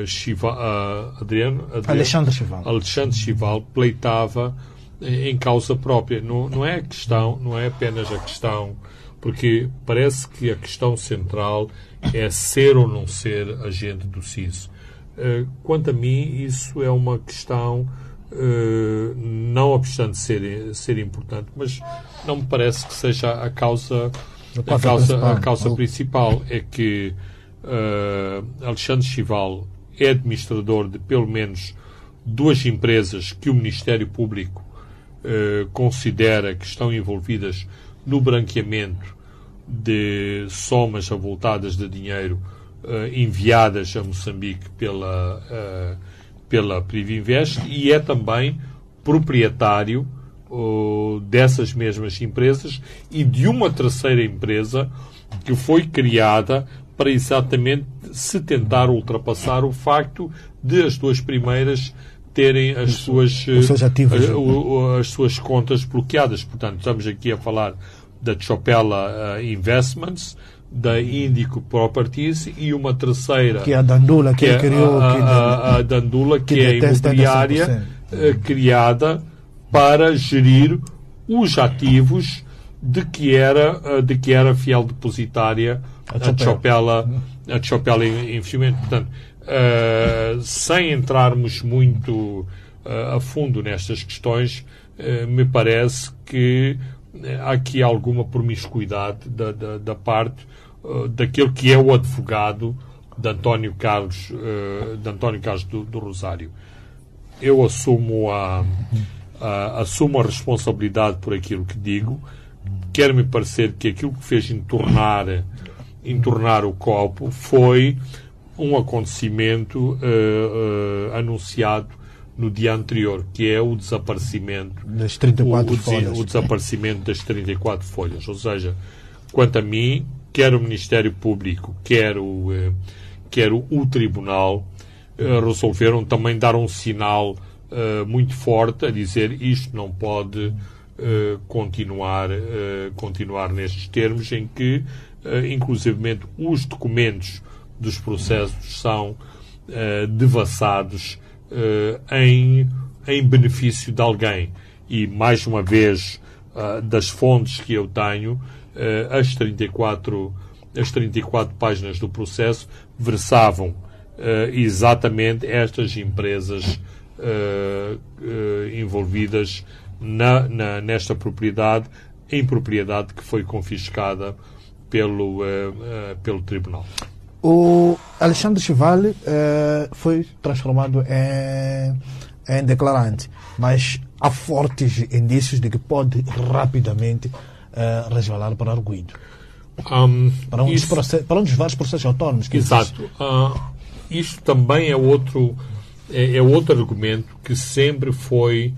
Chiva, Adriano, Adriano, Alexandre Chival. Alexandre Chival pleitava em causa própria. Não, não é a questão, não é apenas a questão, porque parece que a questão central é ser ou não ser agente do CIS. Eh, quanto a mim, isso é uma questão, eh, não obstante ser, ser importante, mas não me parece que seja a causa, a causa, a causa principal. É que uh, Alexandre Chival é administrador de pelo menos duas empresas que o Ministério Público eh, considera que estão envolvidas no branqueamento de somas avultadas de dinheiro uh, enviadas a Moçambique pela, uh, pela Privinvest e é também proprietário dessas mesmas empresas e de uma terceira empresa que foi criada para exatamente se tentar ultrapassar o facto de as duas primeiras terem as suas, os seus ativos. eh, o- o- as suas contas bloqueadas. Portanto, estamos aqui a falar da Chopella eh, Investments, da Indico Properties e uma terceira Que é a Dandula que, que é criou. a, a- a Dandula, que, que é imobiliária 100%. eh, criada para gerir os ativos de que era, eh, de que era fiel depositária A Chopella. Chopella, a Chopella Investimento. Portanto, eh, sem entrarmos muito eh, a fundo nestas questões, eh, me parece que há aqui alguma promiscuidade da, da, da parte daquele que é o advogado de António Carlos, de António Carlos do, do Rosário. Eu assumo a, a- assumo a responsabilidade por aquilo que digo. Quer-me parecer que aquilo que fez entornar, entornar o copo foi um acontecimento eh, eh, anunciado no dia anterior, que é o desaparecimento Das 34 o, o folhas. o desaparecimento das 34 folhas. Ou seja, quanto a mim, quer o Ministério Público, quer o, eh, quer o, Tribunal, resolveram também dar um sinal muito forte a dizer isto não pode continuar, continuar nestes termos em que, eh, inclusivamente, os documentos dos processos são eh, devassados eh, em, em benefício de alguém. E, mais uma vez, ah, das fontes que eu tenho, as, 34, as 34 páginas do processo versavam exatamente estas empresas envolvidas na, na- nesta propriedade, em propriedade que foi confiscada pelo, pelo Tribunal. O Alexandre Chivale eh, foi transformado em, em declarante, mas há fortes indícios de que pode rapidamente eh, resvalar para arguido. Hum, Para um, dos isso- para um dos vários processos autónomos que. Exato. Ah, isto também é outro, é, é outro argumento que sempre foi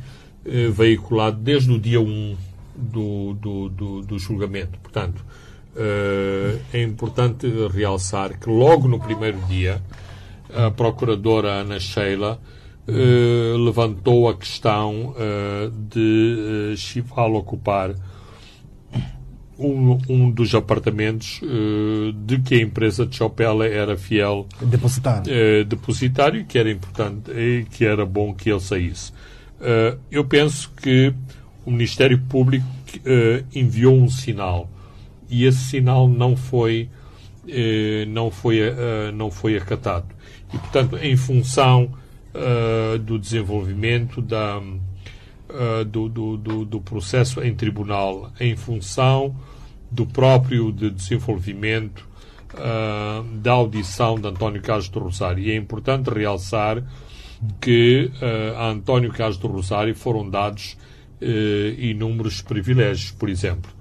eh, veiculado desde o dia 1 do, do, do, do julgamento. Portanto, é importante realçar que logo no primeiro dia a procuradora Ana Sheila eh, levantou a questão eh, de eh, Chival ocupar um, um dos apartamentos eh, de que a empresa de Chopella era fiel Depositário. eh, depositário, que era importante e que era bom que ele saísse. Eh, eu penso que o Ministério Público eh, enviou um sinal e esse sinal não foi eh, não foi eh, não foi acatado e portanto em função eh, do desenvolvimento da eh, do, do, do, do processo em tribunal em função do próprio de desenvolvimento da audição de António do Rosário. E é importante realçar que a António do Rosário foram dados inúmeros privilégios. Por exemplo,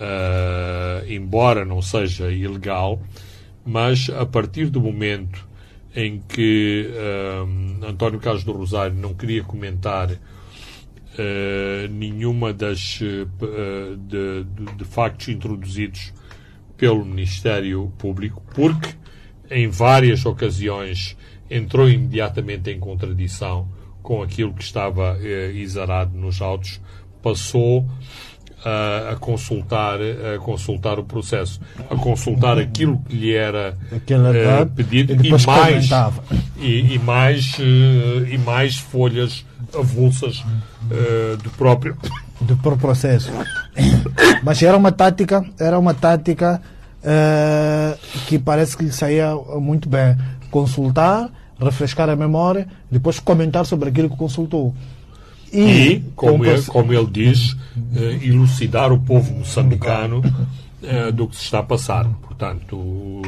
ah, embora não seja ilegal, mas a partir do momento em que ah, António Carlos do Rosário não queria comentar eh, nenhuma das de, de- factos introduzidos pelo Ministério Público, porque em várias ocasiões entrou imediatamente em contradição com aquilo que estava eh, exarado nos autos, passou a, a consultar a consultar o processo, a consultar aquilo que lhe era data, pedido e depois mais e, e mais eh, e mais folhas avulsas eh, do próprio [COUGHS] do próprio processo. [COUGHS] Mas era uma tática, era uma tática que parece que lhe saía muito bem. Consultar, refrescar a memória, depois comentar sobre aquilo que consultou. E, como, com ele, como ele diz, eh, elucidar o povo moçambicano eh, do que se está a passar. Portanto,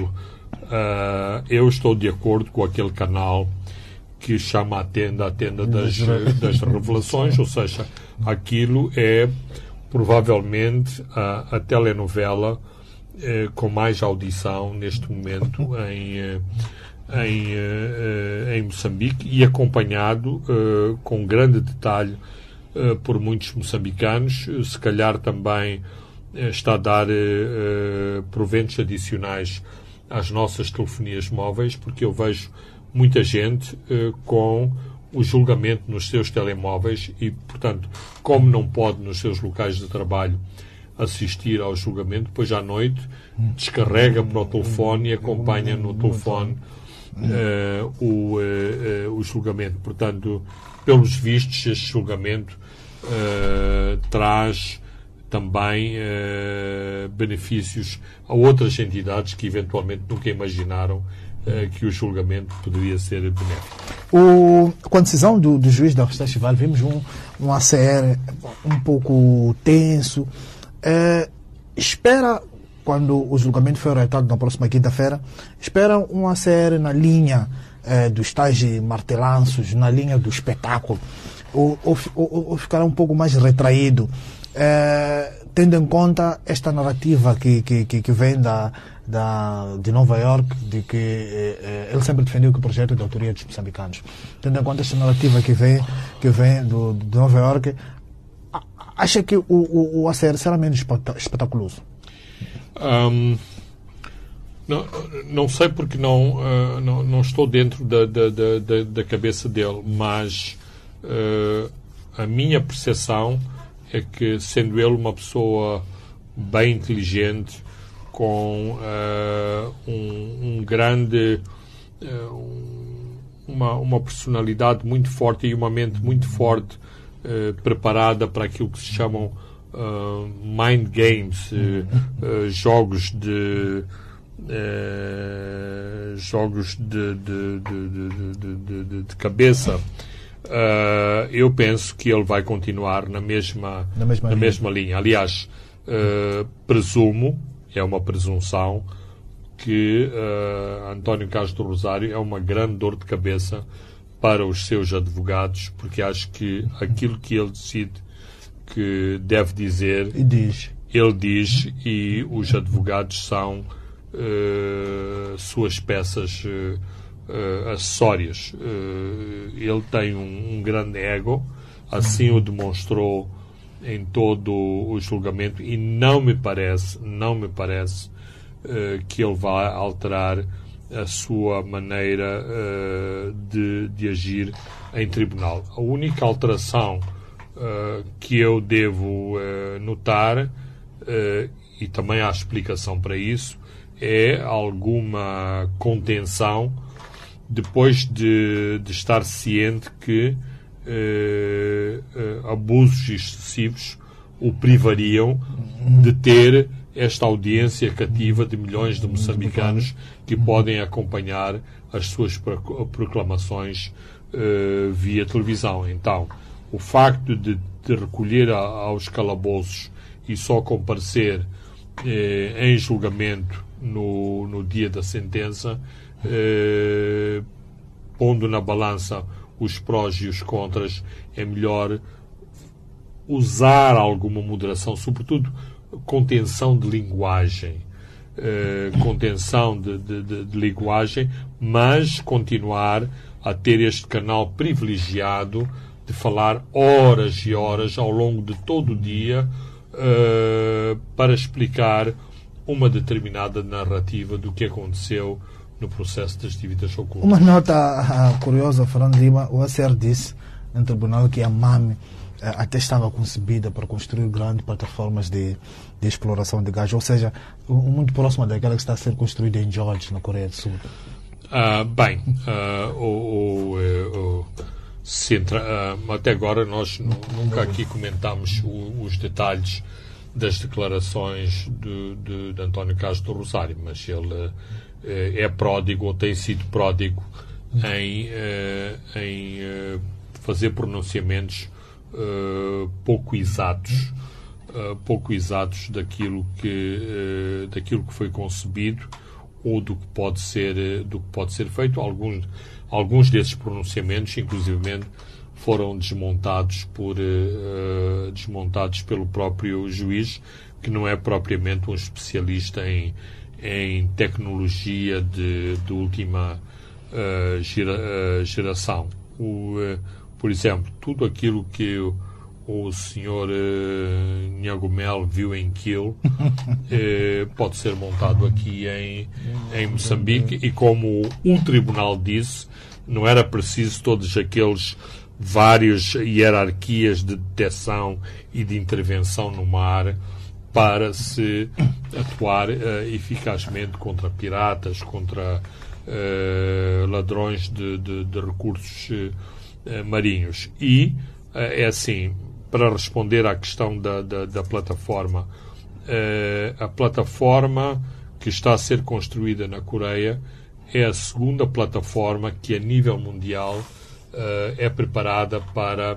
eh, eu estou de acordo com aquele canal que chama a tenda a tenda das, das revelações, ou seja, aquilo é provavelmente a, a telenovela eh, com mais audição neste momento em, em, eh, eh, em Moçambique e acompanhado eh, com grande detalhe por muitos moçambicanos, se calhar também está a dar proventos adicionais às nossas telefonias móveis, porque eu vejo muita gente com o julgamento nos seus telemóveis e, portanto, como não pode nos seus locais de trabalho assistir ao julgamento, depois à noite descarrega para o telefone e acompanha no telefone o, uh, uh, o julgamento. Portanto, pelos vistos, este julgamento traz também benefícios a outras entidades que eventualmente nunca imaginaram que o julgamento poderia ser benéfico. O, com a decisão do, do juiz da Festival, vimos um, um ACR um pouco tenso. espera quando o julgamento foi orientado na próxima quinta-feira, esperam um ACR na linha eh, dos tais martelanços, na linha do espetáculo, ou, ou, ou, ou ficará um pouco mais retraído, eh, tendo em conta esta narrativa que, que, que, vem da, da, de Nova York, de que eh, ele sempre defendeu que o projeto é de autoria dos moçambicanos. Tendo em conta esta narrativa que vem, que vem do, de Nova York, acha que o, o, o ACR será menos espetaculoso? Um, não, não sei porque não, uh, não, não, estou dentro da, da, da, da cabeça dele, mas uh, a minha percepção é que, sendo ele uma pessoa bem inteligente, com uh, um, um, grande. uma, uma personalidade muito forte e uma mente muito forte preparada para aquilo que se chamam uh, mind games, uh, jogos de jogos de, de, de, de cabeça. eu penso que ele vai continuar na mesma, na mesma, na linha. mesma linha. Aliás, presumo, é uma presunção, que António Castro Rosário é uma grande dor de cabeça para os seus advogados, porque acho que aquilo que ele decide que deve dizer. E diz. Ele diz e os advogados são uh, suas peças uh, uh, acessórias. ele tem um, um, grande ego, assim o demonstrou em todo o julgamento e não me parece, não me parece que ele vá alterar a sua maneira de, de agir em tribunal. A única alteração uh, que eu devo uh, notar, uh, e também há explicação para isso, é alguma contenção depois de, de estar ciente que abusos excessivos o privariam de ter esta audiência cativa de milhões de moçambicanos que podem acompanhar as suas proclamações uh, via televisão. Então, o facto de, de recolher a, aos calabouços e só comparecer eh, em julgamento no, no dia da sentença, eh, pondo na balança os prós e os contras, é melhor usar alguma moderação, sobretudo contenção de linguagem. Eh, contenção de, de, de, de linguagem, mas continuar a ter este canal privilegiado de falar horas e horas ao longo de todo o dia uh, para explicar uma determinada narrativa do que aconteceu no processo das dívidas ocultas. Uma nota uh, curiosa, Fernando Lima, o ACR disse no tribunal que a MAME uh, até estava concebida para construir grandes plataformas de, de exploração de gás, ou seja, muito próxima daquela que está a ser construída em George, na Coreia do Sul. Uh, bem, o, o, o, Uh, até agora nós nunca aqui comentámos os detalhes das declarações de, de, de António Castro do Rosário, mas ele uh, é pródigo ou tem sido pródigo em, uh, em fazer pronunciamentos pouco exatos, pouco exatos daquilo que, daquilo que foi concebido ou do que pode ser, do que pode ser feito. Alguns Alguns desses pronunciamentos, inclusivamente, foram desmontados por uh, desmontados pelo próprio juiz, que não é propriamente um especialista em, em tecnologia de, de última uh, gera, uh, geração. O, por exemplo, tudo aquilo que o, senhor uh, Nhagomel viu em Kiel uh, [LAUGHS] pode ser montado aqui em, em Moçambique e como o tribunal disse, não era preciso todos aqueles várias hierarquias de detecção e de intervenção no mar para se atuar uh, eficazmente contra piratas, contra uh, ladrões de, de, de recursos uh, marinhos. E é assim, para responder à questão da, da, da plataforma, a plataforma que está a ser construída na Coreia é a segunda plataforma que a nível mundial é preparada para,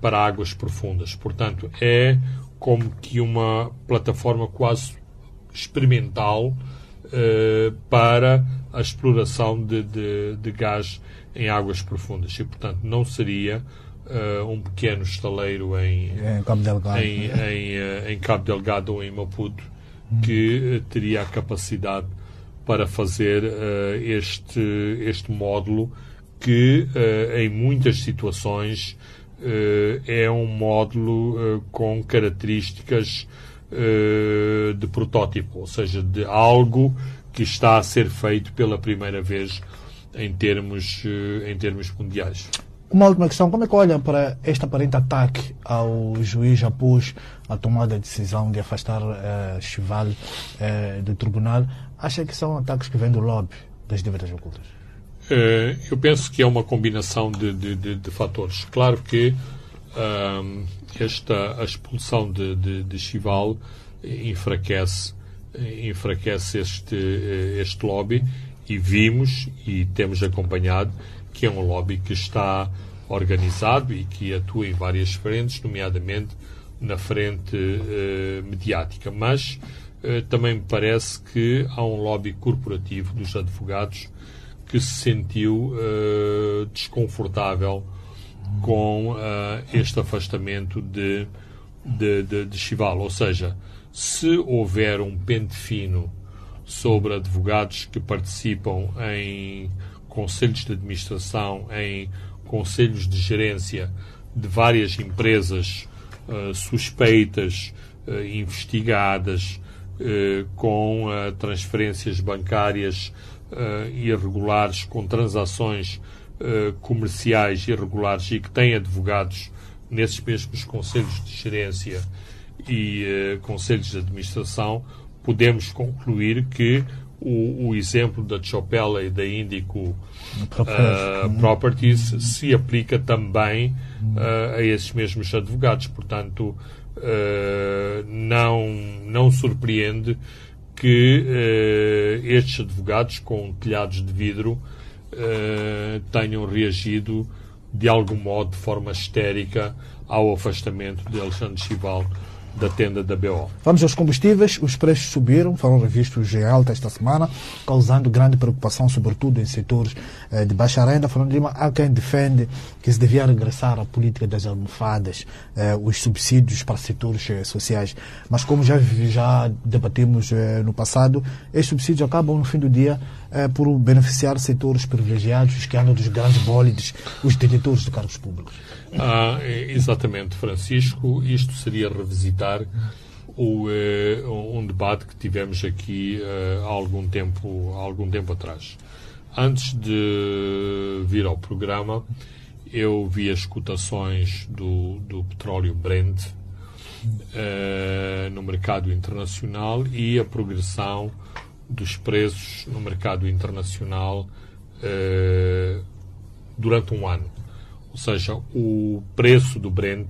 para águas profundas. Portanto, é como que uma plataforma quase experimental para a exploração de, de, de, gás em águas profundas. E, portanto, não seria uh, um pequeno estaleiro em, em Cabo Delgado, em, em, uh, em Cabo Delgado ou em Maputo hum. que teria a capacidade para fazer este, este módulo que, em muitas situações, uh, é um módulo uh, com características uh, de protótipo, ou seja, de algo que está a ser feito pela primeira vez em termos, em termos mundiais. Uma última questão, como é que olham para este aparente ataque ao juiz após a tomada de decisão de afastar uh, Chival uh, do tribunal? Acha que são ataques que vêm do lobby das dívidas ocultas? Eh, eu penso que é uma combinação de, de, de, de fatores. Claro que um, esta a expulsão de, de, de Chival enfraquece, enfraquece este, eh, este lobby e vimos e temos acompanhado que é um lobby que está organizado e que atua em várias frentes, nomeadamente na frente uh, mediática. Mas uh, também me parece que há um lobby corporativo dos advogados que se sentiu uh, desconfortável com este afastamento de, de, de, de Chival. Ou seja, se houver um pente fino sobre advogados que participam em conselhos de administração, em conselhos de gerência de várias empresas uh, suspeitas, uh, investigadas, uh, com transferências bancárias irregulares, com transações comerciais irregulares e que têm advogados nesses mesmos conselhos de gerência e conselhos de administração, podemos concluir que o, o exemplo da Chopella e da Indico uh, Properties se aplica também uh, a esses mesmos advogados. Portanto, uh, não, não surpreende que estes advogados com telhados de vidro tenham reagido de algum modo de forma histérica ao afastamento de Alexandre Chival da tenda da BO. Vamos aos combustíveis. Os preços subiram, foram revistos em alta esta semana, causando grande preocupação, sobretudo em setores eh, de baixa renda. Falando de há quem defende que se devia regressar à política das almofadas, eh, os subsídios para setores eh, sociais. Mas como já, já debatemos eh, no passado, estes subsídios acabam no fim do dia por beneficiar setores privilegiados, os que andam dos grandes bólides, os detentores de cargos públicos. Ah, exatamente, Francisco. Isto seria revisitar o, uh, um debate que tivemos aqui uh, há algum tempo, há algum tempo atrás. Antes de vir ao programa, eu vi as cotações do, do petróleo Brent uh, no mercado internacional e a progressão dos preços no mercado internacional durante um ano. Ou seja, o preço do Brent,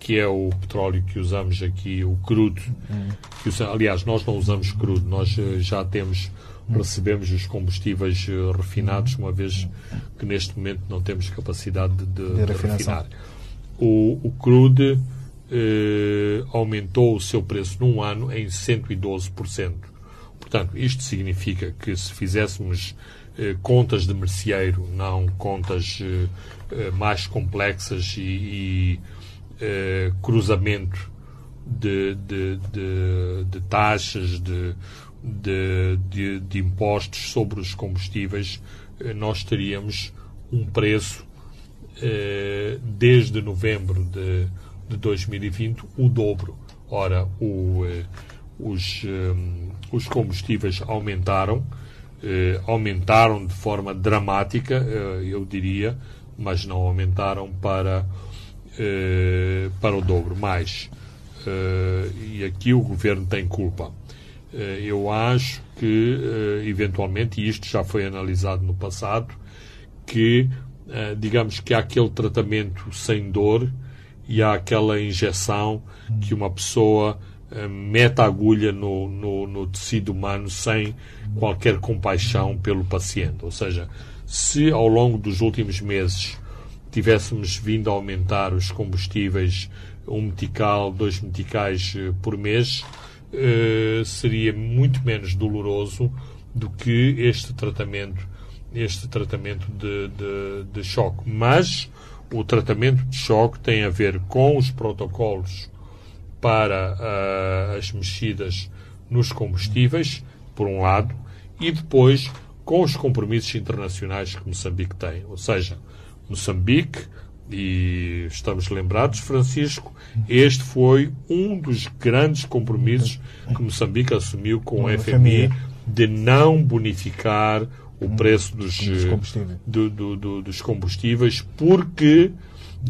que é o petróleo que usamos aqui, o crudo, que, aliás, nós não usamos crudo, nós eh, já temos, recebemos os combustíveis eh, refinados, uma vez que neste momento não temos capacidade de, de, de refinar. O, o crudo eh, aumentou o seu preço num ano em 112%. Portanto, isto significa que se fizéssemos eh, contas de merceeiro, não contas eh, eh, mais complexas e, e cruzamento de, de, de, de taxas, de, de, de, impostos sobre os combustíveis, nós teríamos um preço eh, desde novembro de, de 2020, o dobro. Ora, o, eh, os, eh, os combustíveis aumentaram, eh, aumentaram de forma dramática, eh, eu diria, mas não aumentaram para, eh, para o dobro. Mais, eh, e aqui o governo tem culpa. Eh, eu acho que, eh, eventualmente, e isto já foi analisado no passado, que, digamos que há aquele tratamento sem dor e há aquela injeção que uma pessoa mete a agulha no, no, no tecido humano sem qualquer compaixão pelo paciente. Ou seja, se ao longo dos últimos meses tivéssemos vindo a aumentar os combustíveis um metical, dois meticais eh, por mês, eh, seria muito menos doloroso do que este tratamento, este tratamento de, de, de choque. Mas o tratamento de choque tem a ver com os protocolos para ah, as mexidas nos combustíveis, por um lado, e depois com os compromissos internacionais que Moçambique tem. Ou seja, Moçambique, e estamos lembrados, Francisco, este foi um dos grandes compromissos que Moçambique assumiu com o FMI de não bonificar o preço dos, combustíveis. do- do- do- dos combustíveis porque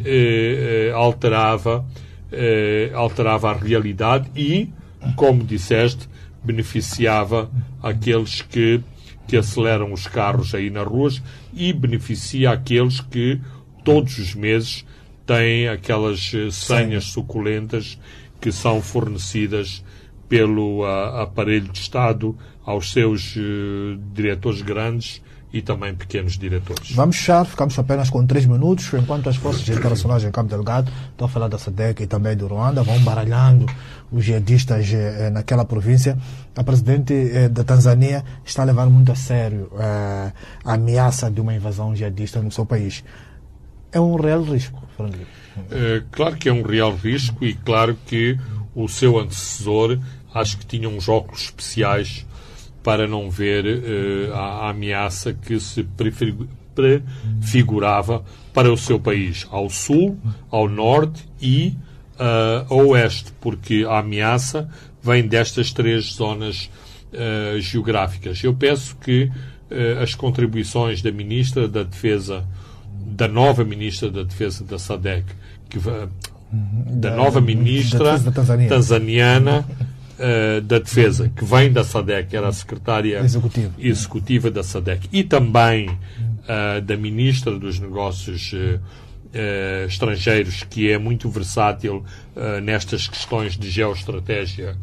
eh, eh, alterava, eh, alterava a realidade e, como disseste, beneficiava aqueles que, que aceleram os carros aí nas ruas e beneficia aqueles que todos os meses têm aquelas eh, senhas suculentas que são fornecidas pelo ah, aparelho de Estado aos seus eh, diretores grandes e também pequenos diretores. Vamos fechar, ficamos apenas com três minutos, enquanto as forças internacionais em Cabo Delgado, estou a falar da SADEC e também do Ruanda, vão baralhando os jihadistas eh, naquela província. A presidente eh, da Tanzânia está a levar muito a sério eh, a ameaça de uma invasão jihadista no seu país. É um real risco, Fernando. Eh, claro que é um real risco e claro que o seu antecessor acho que tinha uns óculos especiais para não ver eh, a, a ameaça que se prefig- prefigurava para o seu país, ao sul, ao norte e ah, ao oeste, porque a ameaça vem destas três zonas eh, geográficas. Eu peço que as contribuições da Ministra da Defesa da nova ministra da Defesa da SADEC, que da, Da- nova ministra da Tanzânia. tanzaniana [LAUGHS] eh, da Defesa, que vem da SADEC, era a secretária Executiva. executiva da SADEC, e também eh, da ministra dos Negócios eh, Estrangeiros, que é muito versátil nestas questões de geoestratégia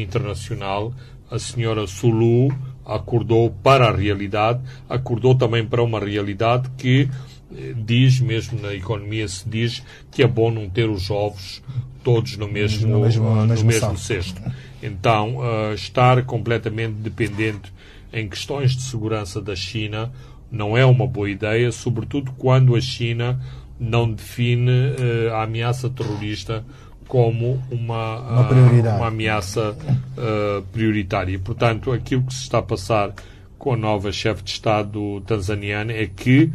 internacional, a senhora Sulu acordou para a realidade, acordou também para uma realidade que diz, mesmo na economia se diz, que é bom não ter os ovos todos no mesmo, No mesmo- no no mesmo mesmo cesto. Então, eh, estar completamente dependente em questões de segurança da China não é uma boa ideia, sobretudo quando a China não define eh, a ameaça terrorista como uma, Uma prioridade. uma ameaça prioritária. Portanto, aquilo que se está a passar com a nova chefe de Estado tanzaniana é que,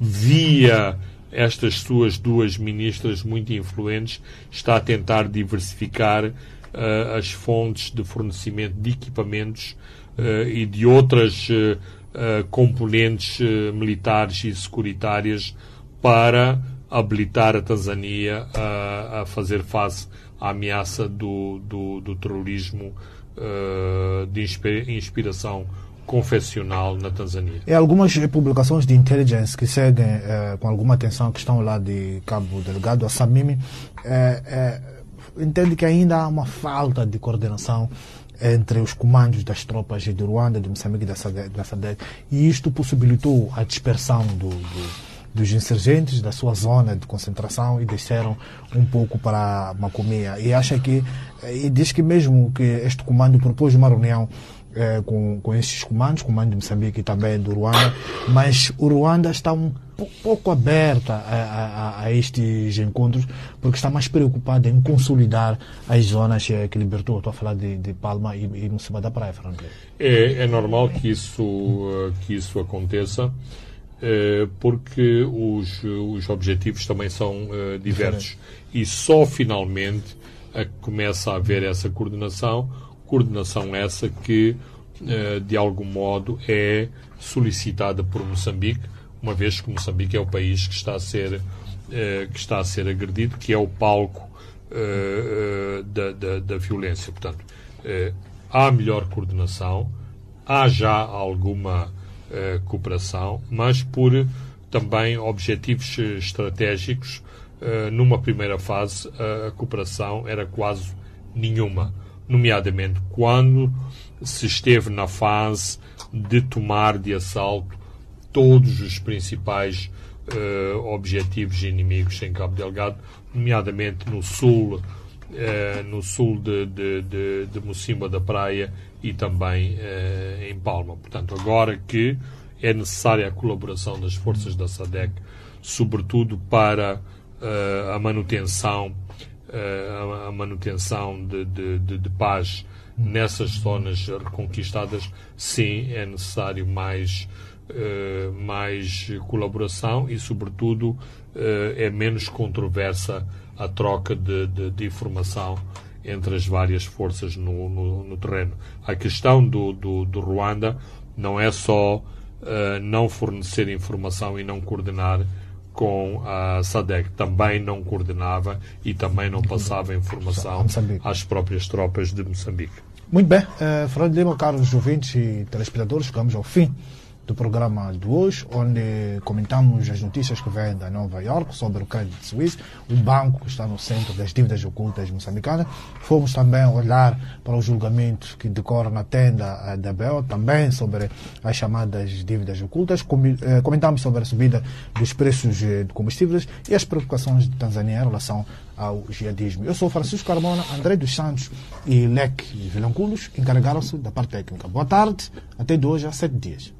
via estas suas duas ministras muito influentes, está a tentar diversificar ah, as fontes de fornecimento de equipamentos ah, e de outras ah, componentes militares e securitárias para habilitar a Tanzânia a, a fazer face à ameaça do, do, do terrorismo de inspi- inspiração confessional na Tanzânia. E algumas publicações de intelligence que seguem eh, com alguma atenção que estão lá de Cabo Delgado, a Samimi, eh, entende que ainda há uma falta de coordenação entre os comandos das tropas de Ruanda, de Moçambique e da SADC, e isto possibilitou a dispersão do, do- dos insurgentes da sua zona de concentração e desceram um pouco para Macomia. E acha que, e diz que mesmo que este comando propôs uma reunião eh, com, com esses comandos, comando de Moçambique e também do Ruanda, mas o Ruanda está um po- pouco aberto a, a- a- estes encontros, porque está mais preocupado em consolidar as zonas eh, que libertou. Estou a falar de, de Palma e, e da Praia, Fernando. É, é normal que isso, eh, que isso aconteça. eh, porque os, os objetivos também são diversos. E só finalmente que começa a haver essa coordenação, coordenação essa que, eh, de algum modo, é solicitada por Moçambique, uma vez que Moçambique é o país que está a ser, que está a ser agredido, que é o palco da, da, da violência. Portanto, há melhor coordenação, há já alguma cooperação, mas por também objetivos estratégicos. Numa primeira fase, a cooperação era quase nenhuma, nomeadamente quando se esteve na fase de tomar de assalto todos os principais objetivos inimigos em Cabo Delgado, nomeadamente no sul eh, no sul de, de, de, de Mocimba da Praia e também eh, em Palma. Portanto, agora que é necessária a colaboração das forças da SADEC, sobretudo para a manutenção a manutenção de, de, de, de, paz nessas zonas reconquistadas, sim, é necessário mais, uh, mais colaboração e, sobretudo, uh, é menos controversa a troca de, de, de informação entre as várias forças no, no, no terreno. A questão do, do, do, Ruanda não é só uh, não fornecer informação e não coordenar com a SADEC. Também não coordenava e também não passava informação às próprias tropas de Moçambique. Muito bem. Uh, Fernando Lima, caros ouvintes e telespectadores, chegamos ao fim do programa de hoje, onde comentamos as notícias que vêm da Nova York sobre o Credit Suisse, o banco que está no centro das dívidas ocultas moçambicanas. Fomos também olhar para o julgamento que decorre na tenda eh, da BEL, também sobre as chamadas dívidas ocultas. Eh, comentamos sobre a subida dos preços de combustíveis e as preocupações de Tanzânia em relação ao jihadismo. Eu sou Francisco Carmona, André dos Santos e Leque Vilanculos encarregaram-se da parte técnica. Boa tarde, até de hoje a sete dias.